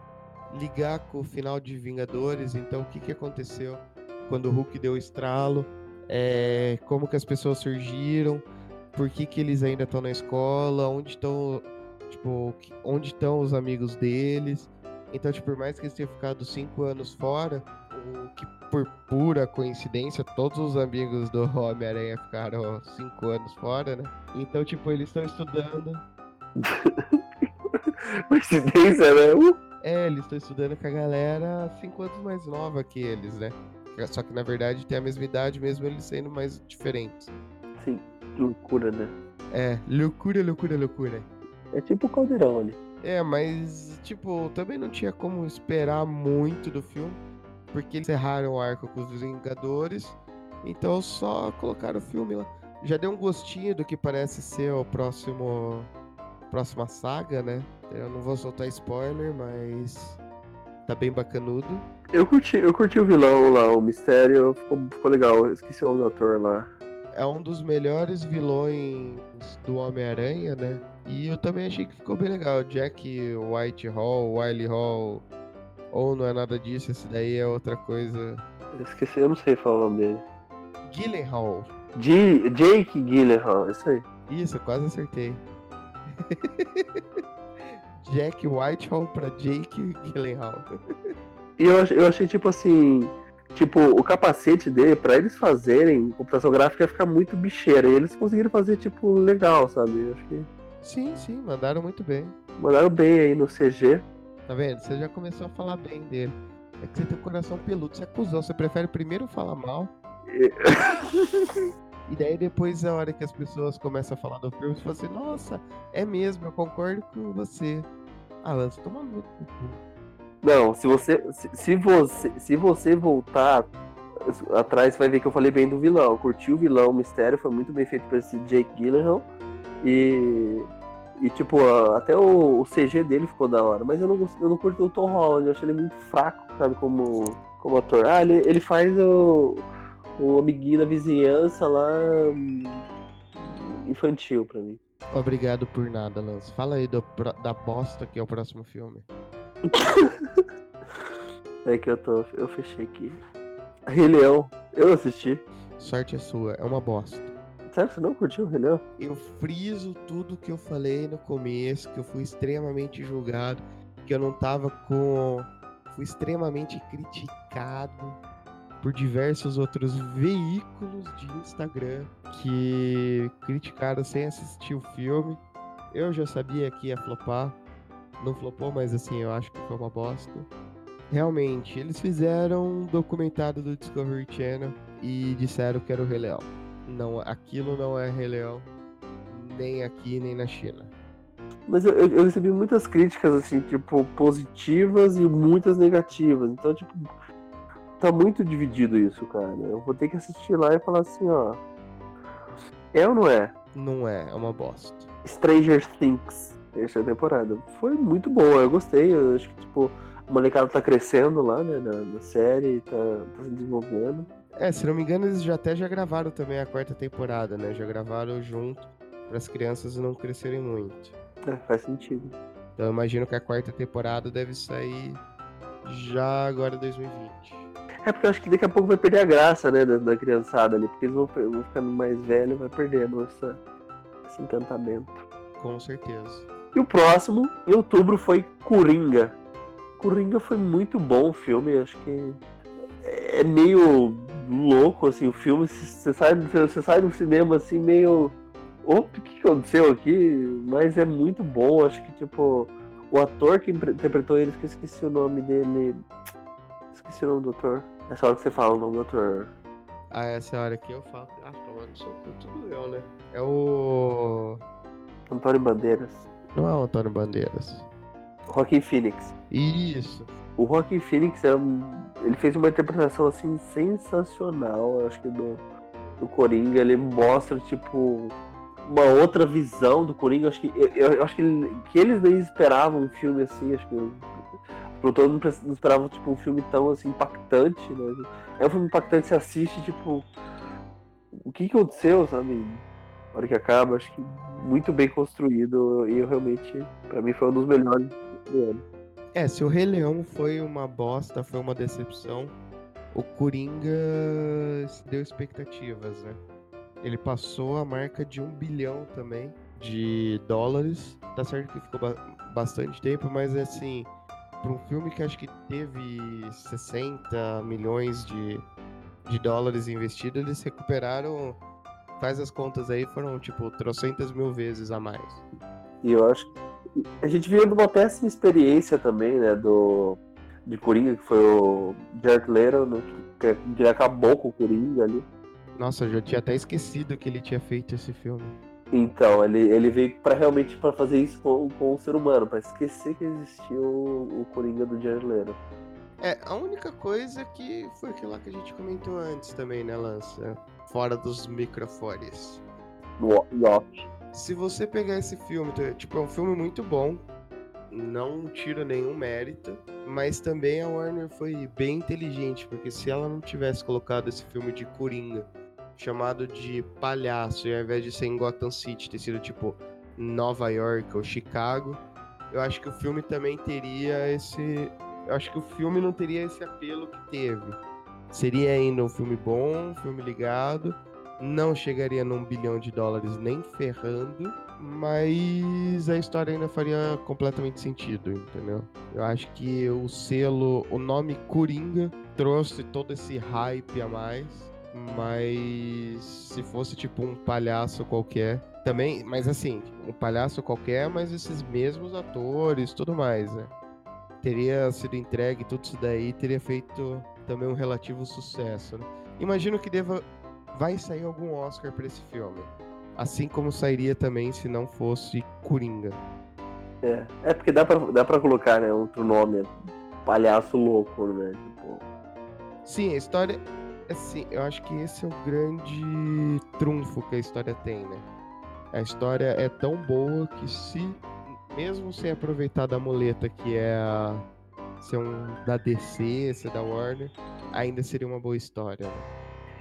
ligar com o final de Vingadores, então o que que aconteceu quando o Hulk deu o estralo? É, como que as pessoas surgiram? Por que que eles ainda estão na escola? Onde estão, tipo, onde estão os amigos deles? Então, tipo, por mais que eles tenham ficado cinco anos fora, o que por pura coincidência, todos os amigos do *laughs* Homem-Aranha ficaram cinco anos fora, né? Então, tipo, eles estão estudando *laughs* Coincidência, né? Uh, É, eles estão estudando com a galera cinco anos mais nova que eles, né? Só que na verdade tem a mesma idade, mesmo eles sendo mais diferentes. Sim, loucura, né? É, loucura, loucura, loucura. É tipo o caldeirão ali. É, mas, tipo, também não tinha como esperar muito do filme, porque eles encerraram o arco com os Vingadores, então só colocaram o filme lá. Já deu um gostinho do que parece ser o próximo. Próxima saga, né? Eu não vou soltar spoiler, mas. Tá bem bacanudo. Eu curti, eu curti o vilão lá, o mistério, ficou, ficou legal. Esqueci o nome do ator lá. É um dos melhores vilões do Homem-Aranha, né? E eu também achei que ficou bem legal. Jack Whitehall, Wiley Hall, ou não é nada disso, esse daí é outra coisa. Eu esqueci, eu não sei falar o nome dele. Gyllenhaal. G Jake Gyllenhaal, isso aí. Isso, quase acertei. *laughs* Jack Whitehall pra Jake Gyllenhaal. E eu, eu achei, tipo assim, tipo, o capacete dele, pra eles fazerem computação gráfica, ia ficar muito bicheira. E eles conseguiram fazer, tipo, legal, sabe? Eu acho que Sim, sim, mandaram muito bem. mandaram bem aí no CG. Tá vendo? Você já começou a falar bem dele. É que você tem o coração peludo, você é cuzão. Você prefere primeiro falar mal. *laughs* E daí depois, a hora que as pessoas começam a falar do filme, você fala assim, nossa, é mesmo, eu concordo com você. Ah, Lance, toma muito. Não, se você, se, se você, se você voltar atrás, vai ver que eu falei bem do vilão. Eu curti o vilão, o mistério foi muito bem feito por esse Jake Gyllenhaal. E, e tipo, até o, o CG dele ficou da hora. Mas eu não, eu não curti o Tom Holland, eu achei ele muito fraco, sabe, como, como ator. Ah, ele, ele faz o, o amiguinho da vizinhança lá hum, infantil pra mim. Obrigado por nada, Lance. Fala aí do da bosta que é o próximo filme. *coughs* É que eu tô. Eu fechei aqui. Rei Leão, eu assisti. Sorte é sua, é uma bosta. Sério que você não curtiu o Rei Leão? Eu friso tudo que eu falei no começo, que eu fui extremamente julgado, que eu não tava com. Fui extremamente criticado por diversos outros veículos de Instagram que criticaram sem assistir o filme. Eu já sabia que ia flopar. Não flopou, mas assim, eu acho que foi uma bosta. Realmente, eles fizeram um documentário do Discovery Channel e disseram que era o Rei Leão. Não, aquilo não é Rei Leão, nem aqui, nem na China. Mas eu, eu- recebi muitas críticas, assim, tipo, positivas e muitas negativas. Então, tipo, tá muito dividido isso, cara. Eu vou ter que assistir lá e falar assim, ó. É ou não é? Não é, é uma bosta. Stranger Things, essa temporada. Foi muito boa, eu gostei. Eu acho que, tipo, a molecada tá crescendo lá, né, na, na série, tá, tá se desenvolvendo. É, se não me engano, eles já até já gravaram também a quarta temporada, né? Já gravaram junto para as crianças não crescerem muito. É, faz sentido. Então eu imagino que a quarta temporada deve sair já agora em 2020. É porque eu acho que daqui a pouco vai perder a graça, né, da, da criançada ali, porque eles vão, vão ficando mais velhos, vai perdendo essa, esse encantamento. Com certeza. E o próximo, em outubro, foi Coringa. Coringa foi muito bom o filme, acho que é meio louco, assim, o filme, você sai, você sai do cinema, assim, meio... Opa, o que aconteceu aqui? Mas é muito bom, acho que, tipo, o ator que interpretou ele, que eu esqueci o nome dele... Esqueci o nome do ator. Essa hora que você fala o nome do ator. Ah, essa é a hora que eu falo. Ah, tomando cu, tudo eu, né? É o. Antônio Bandeiras. Não é o Antônio Bandeiras. Joaquin Phoenix. Isso. O Joaquin Phoenix é um, ele fez uma interpretação assim sensacional, acho que do, do Coringa, ele mostra tipo uma outra visão do Coringa, eu acho que eu, eu acho que, ele, que eles nem esperavam um filme assim, acho que pro todo não esperavam tipo um filme tão assim impactante, né? É um filme impactante, você assiste tipo o que aconteceu, sabe? Na hora que acaba, acho que muito bem construído e eu realmente, para mim foi um dos melhores do ano. É, se o Rei Leão foi uma bosta, foi uma decepção, o Coringa deu expectativas, né? Ele passou a marca de um bilhão também de dólares. Tá certo que ficou ba bastante tempo, mas assim, para um filme que acho que teve 60 milhões de, de dólares investidos, eles recuperaram. Faz as contas aí, foram tipo trocentas mil vezes a mais. E eu acho que a gente viu uma péssima experiência também, né, do de Coringa, que foi o Jared Leto, né, que, que acabou com o Coringa ali. Nossa, eu já tinha até esquecido que ele tinha feito esse filme. Então, ele, ele veio para realmente para fazer isso com, com o ser humano, para esquecer que existiu o, o Coringa do Jared Leto. É, a única coisa que foi aquilo lá que a gente comentou antes também, né, Lança? Fora dos microfones. Se você pegar esse filme, tipo, é um filme muito bom, não tira nenhum mérito, mas também a Warner foi bem inteligente, porque se ela não tivesse colocado esse filme de Coringa chamado de palhaço, e ao invés de ser em Gotham City, ter sido tipo Nova York ou Chicago, eu acho que o filme também teria esse. Eu acho que o filme não teria esse apelo que teve. Seria ainda um filme bom, um filme ligado, não chegaria num bilhão de dólares nem ferrando, mas a história ainda faria completamente sentido, entendeu? Eu acho que o selo, o nome Coringa trouxe todo esse hype a mais mas se fosse tipo um palhaço qualquer, também, mas assim, um palhaço qualquer, mas esses mesmos atores, tudo mais, né? Teria sido entregue tudo isso daí, teria feito também um relativo sucesso, né? Imagino que deva vai sair algum Oscar para esse filme. Assim como sairia também se não fosse Coringa. É, é porque dá pra, dá pra colocar, né, outro nome, palhaço louco, né? Tipo... Sim, a história assim, eu acho que esse é o grande trunfo que a história tem, né? A história é tão boa que se, mesmo sem aproveitar da muleta que é a, ser um da DC, ser da Warner, ainda seria uma boa história. Né?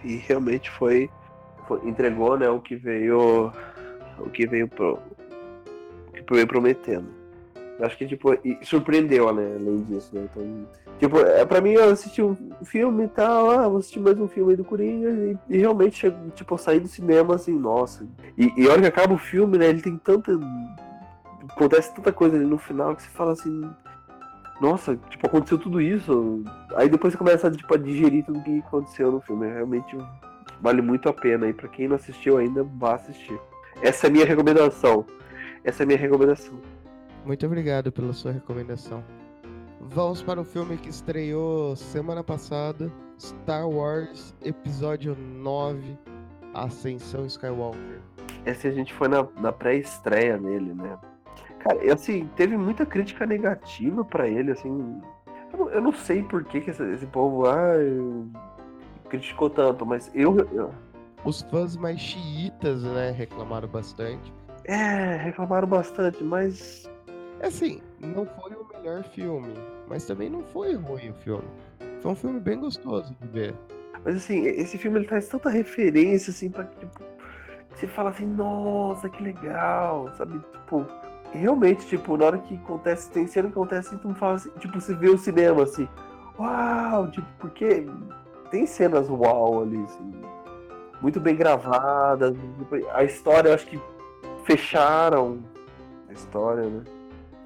E realmente foi, foi, entregou, né, o que veio, o que veio pro, o que veio prometendo. Acho que, tipo, surpreendeu, né? Além disso, né? Então, tipo, é, pra mim, eu assisti um filme e tal, ah, vou assistir mais um filme do Coringa e, e realmente, tipo, saí do cinema assim, nossa. E, e a hora que acaba o filme, né? Ele tem tanta. Acontece tanta coisa ali no final que você fala assim. Nossa, tipo, aconteceu tudo isso. Aí depois você começa tipo, a digerir tudo que aconteceu no filme. Realmente vale muito a pena. E pra quem não assistiu ainda, vá assistir. Essa é a minha recomendação. Essa é a minha recomendação. Muito obrigado pela sua recomendação. Vamos para o filme que estreou semana passada, Star Wars Episódio 9, Ascensão Skywalker. Esse a gente foi na, na pré-estreia nele, né? Cara, assim, teve muita crítica negativa para ele, assim. Eu não, eu não, sei por que, que esse, esse povo ah, criticou tanto, mas eu, eu. Os fãs mais xiitas, né, reclamaram bastante. É, reclamaram bastante, mas é assim, não foi o melhor filme, mas também não foi ruim o filme. Foi um filme bem gostoso de ver. Mas assim, esse filme ele traz tanta referência, assim, pra tipo. Você fala assim, nossa, que legal, sabe? Tipo, realmente, tipo, na hora que acontece, tem cena que acontece, tu fala assim, tipo, você vê o cinema assim, uau, tipo, porque tem cenas uau ali, assim, muito bem gravadas. Tipo, a história, eu acho que fecharam a história, né?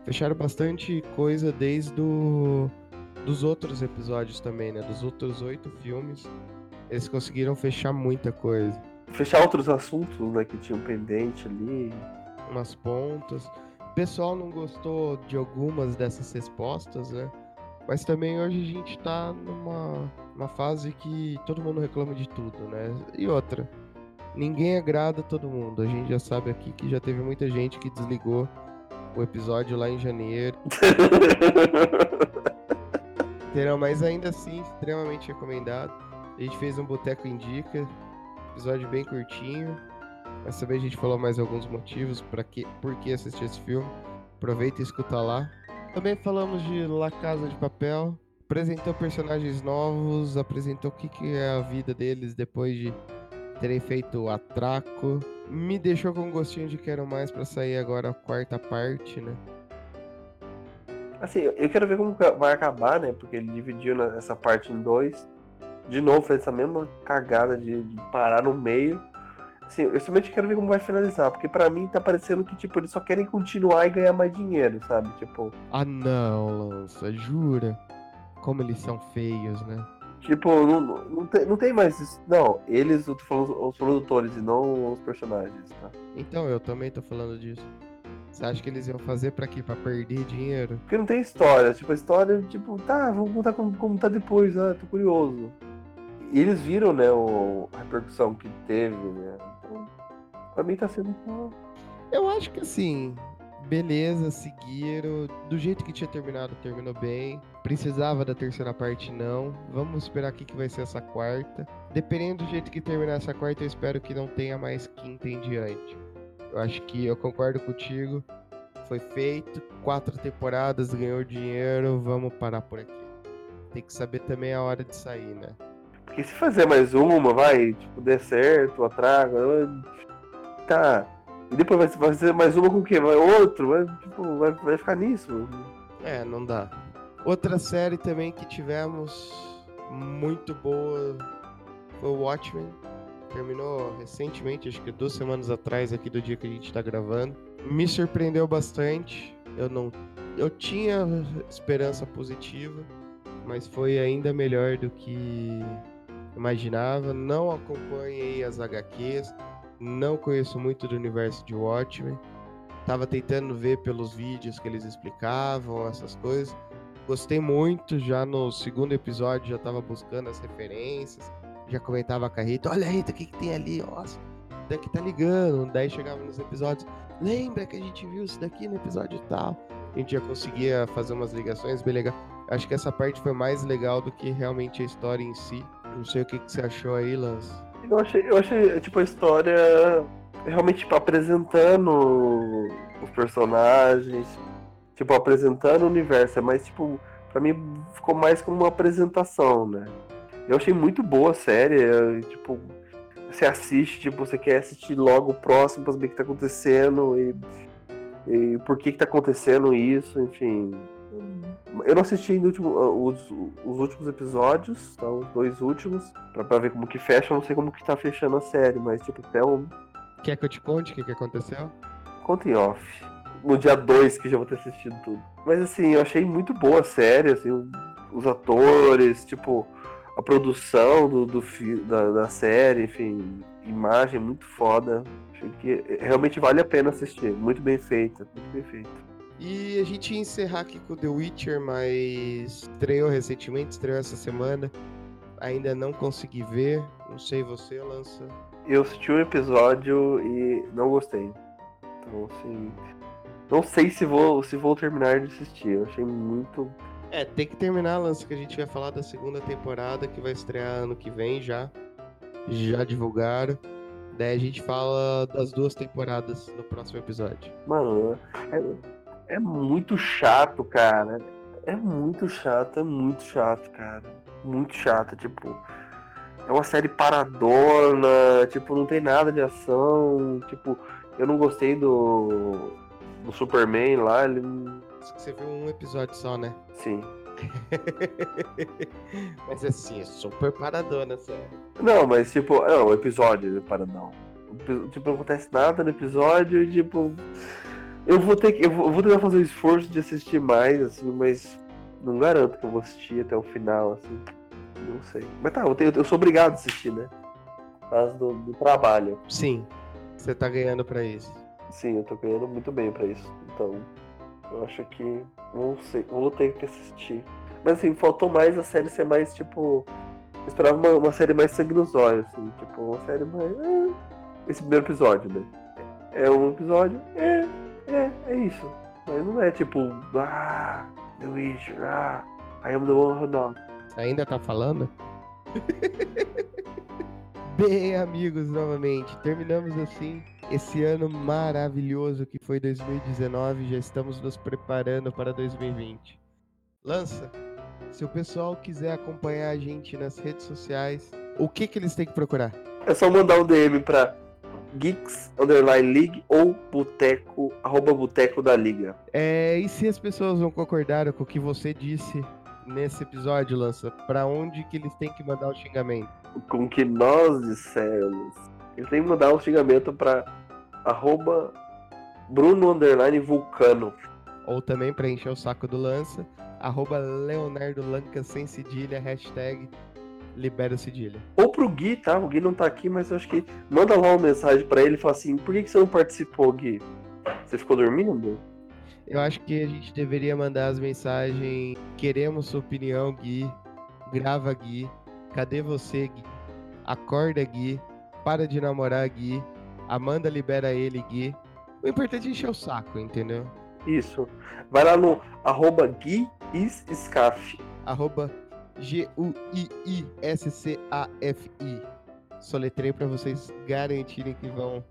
fecharam bastante coisa desde do, dos outros episódios também, né? Dos outros oito filmes. Eles conseguiram fechar muita coisa. Fechar outros assuntos, né? Que tinham pendente ali. Umas pontas. O pessoal não gostou de algumas dessas respostas, né? Mas também hoje a gente tá numa, numa fase que todo mundo reclama de tudo, né? E outra, ninguém agrada todo mundo. A gente já sabe aqui que já teve muita gente que desligou o episódio lá em janeiro. *laughs* quarenteirão, mas ainda assim, extremamente recomendado. A gente fez um Boteco Indica, episódio bem curtinho. Mas também a gente falou mais alguns motivos para que, por que assistir esse filme. Aproveita e escuta lá. Também falamos de La Casa de Papel. Apresentou personagens novos, apresentou o que, que é a vida deles depois de terem feito o atraco. Me deixou com um gostinho de quero mais para sair agora a quarta parte, né? Assim, eu quero ver como vai acabar, né? Porque ele dividiu essa parte em dois. De novo, fez essa mesma cagada de, parar no meio. Assim, eu somente quero ver como vai finalizar, porque para mim tá parecendo que, tipo, eles só querem continuar e ganhar mais dinheiro, sabe? Tipo. Ah não, Lança, jura? Como eles são feios, né? Tipo, não, não, tem, não tem mais isso. Não, eles, eu tô falando os produtores e não os personagens, tá? Então, eu também tô falando disso. Você acha que eles iam fazer pra quê? Pra perder dinheiro? Porque não tem história. Tipo, a história, tipo, tá, vamos contar como, como tá depois, ah, tô curioso. E eles viram, né, o, a repercussão que teve, né? Então, pra mim tá sendo. Eu acho que assim, beleza, seguiram. Do jeito que tinha terminado, terminou bem. Precisava da terceira parte, não. Vamos esperar o que vai ser essa quarta. Dependendo do jeito que terminar essa quarta, eu espero que não tenha mais quinta em diante. Eu acho que eu concordo contigo. Foi feito, quatro temporadas, ganhou dinheiro, vamos parar por aqui. Tem que saber também a hora de sair, né? Porque se fazer mais uma, vai, tipo, der certo, atraga, tá. E depois vai fazer mais uma com o quê? Vai outro? Vai, tipo, vai, vai ficar nisso. É, não dá. Outra série também que tivemos muito boa foi o Watchmen terminou recentemente, acho que duas semanas atrás, aqui do dia que a gente está gravando. Me surpreendeu bastante. Eu não, eu tinha esperança positiva, mas foi ainda melhor do que imaginava. Não acompanhei as HQs, não conheço muito do universo de Watchmen. Tava tentando ver pelos vídeos que eles explicavam essas coisas. Gostei muito, já no segundo episódio já tava buscando as referências já comentava com a Rita, olha Rita, o que, que tem ali? Nossa, daqui tá ligando. Daí chegava nos episódios, lembra que a gente viu isso daqui no episódio tal? A gente já conseguia fazer umas ligações bem legal. Acho que essa parte foi mais legal do que realmente a história em si. Não sei o que, que você achou aí, Lance. Eu achei, eu achei, tipo, a história realmente tipo, apresentando os personagens, tipo, apresentando o universo, mas tipo, pra mim ficou mais como uma apresentação, né? Eu achei muito boa a série. Tipo, você assiste, tipo, você quer assistir logo o próximo pra saber o que tá acontecendo e, e por que que tá acontecendo isso, enfim. Eu não assisti ainda último, os, os últimos episódios, tá? os dois últimos, pra, pra ver como que fecha. Eu não sei como que tá fechando a série, mas tipo, até um. Quer que eu te conte o que, que aconteceu? Conta em off. No dia 2 que já vou ter assistido tudo. Mas assim, eu achei muito boa a série, assim, os atores, tipo, a produção do, do da, da, série, enfim, imagem muito foda. Acho que realmente vale a pena assistir. Muito bem feita, muito bem feita. E a gente ia encerrar aqui com The Witcher, mas estreou recentemente, estreou essa semana. Ainda não consegui ver. Não sei você, Lança. Eu assisti um episódio e não gostei. Então, assim. Não sei se vou, se vou terminar de assistir. Eu achei muito é, tem que terminar, Lance, que a gente vai falar da segunda temporada que vai estrear ano que vem já. Já divulgaram. Daí a gente fala das duas temporadas no próximo episódio. Mano, é, é muito chato, cara. É muito chato, é muito chato, cara. Muito chato, tipo. É uma série paradona, tipo, não tem nada de ação. Tipo, eu não gostei do. do Superman lá, ele que você viu um episódio só, né? Sim. *laughs* mas assim, é super paradona, sério. Não, mas tipo, é o episódio é paradão. Tipo, não acontece nada no episódio e tipo. Eu vou ter que. Eu vou, tentar fazer o esforço de assistir mais, assim, mas não garanto que eu vou assistir até o final, assim. Não sei. Mas tá, eu, tenho, eu sou obrigado a assistir, né? Por causa do, do trabalho. Sim. Você tá ganhando pra isso. Sim, eu tô ganhando muito bem pra isso. Então, eu acho que. Não sei, vou ter que assistir. Mas assim, faltou mais a série ser mais tipo. Eu esperava uma, uma série mais sangue nos olhos, assim, tipo, uma série mais. É, esse primeiro episódio, né? É um episódio. É, é, é isso. Mas não é tipo. Ah, The Witcher, ah. I am the one who. Ainda tá falando? *laughs* Bem, amigos, novamente, terminamos assim esse ano maravilhoso que foi 2019. Já estamos nos preparando para 2020. Lança, se o pessoal quiser acompanhar a gente nas redes sociais, o que, que eles têm que procurar? É só mandar um DM pra Geeks Underline League ou Boteco, arroba Boteco da Liga. É, e se as pessoas não concordaram com o que você disse nesse episódio, Lança, pra onde que eles têm que mandar o xingamento? Com o que nós dissemos. Eles têm que mandar um xingamento pra arroba Bruno Underline Vulcano. Ou também pra encher o saco do Lança, arroba Leonardo Lanca sem cedilha, hashtag libera o cedilha. Ou pro Gui, tá? O Gui não tá aqui, mas eu acho que manda lá uma mensagem pra ele e fala assim: por que, que você não participou, Gui? Você ficou dormindo? Eu acho que a gente deveria mandar as mensagens. Queremos sua opinião, Gui. Grava, Gui. Cadê você, Gui? Acorda, Gui. Para de namorar, Gui. Amanda libera ele, Gui. O importante é encher o saco, entendeu? Isso. Vai lá no arroba Gui Iscaf. Arroba G-U-I-I-S-C-A-F-I. Soletrei pra vocês garantirem que vão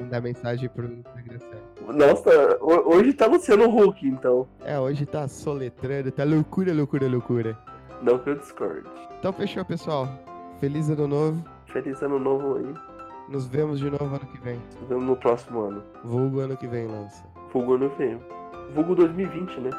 mandar mensagem pro Instagram certo. Nossa, ho- hoje tá Luciano Huck, então. É, hoje tá soletrando, tá loucura, loucura, loucura. Não que eu discorde. Então fechou, pessoal. Feliz ano novo. Feliz ano novo aí. Nos vemos de novo ano que vem. Nos vemos no próximo ano. Vulgo ano que vem, lança. Vulgo ano que vem. Vulgo 2020, né?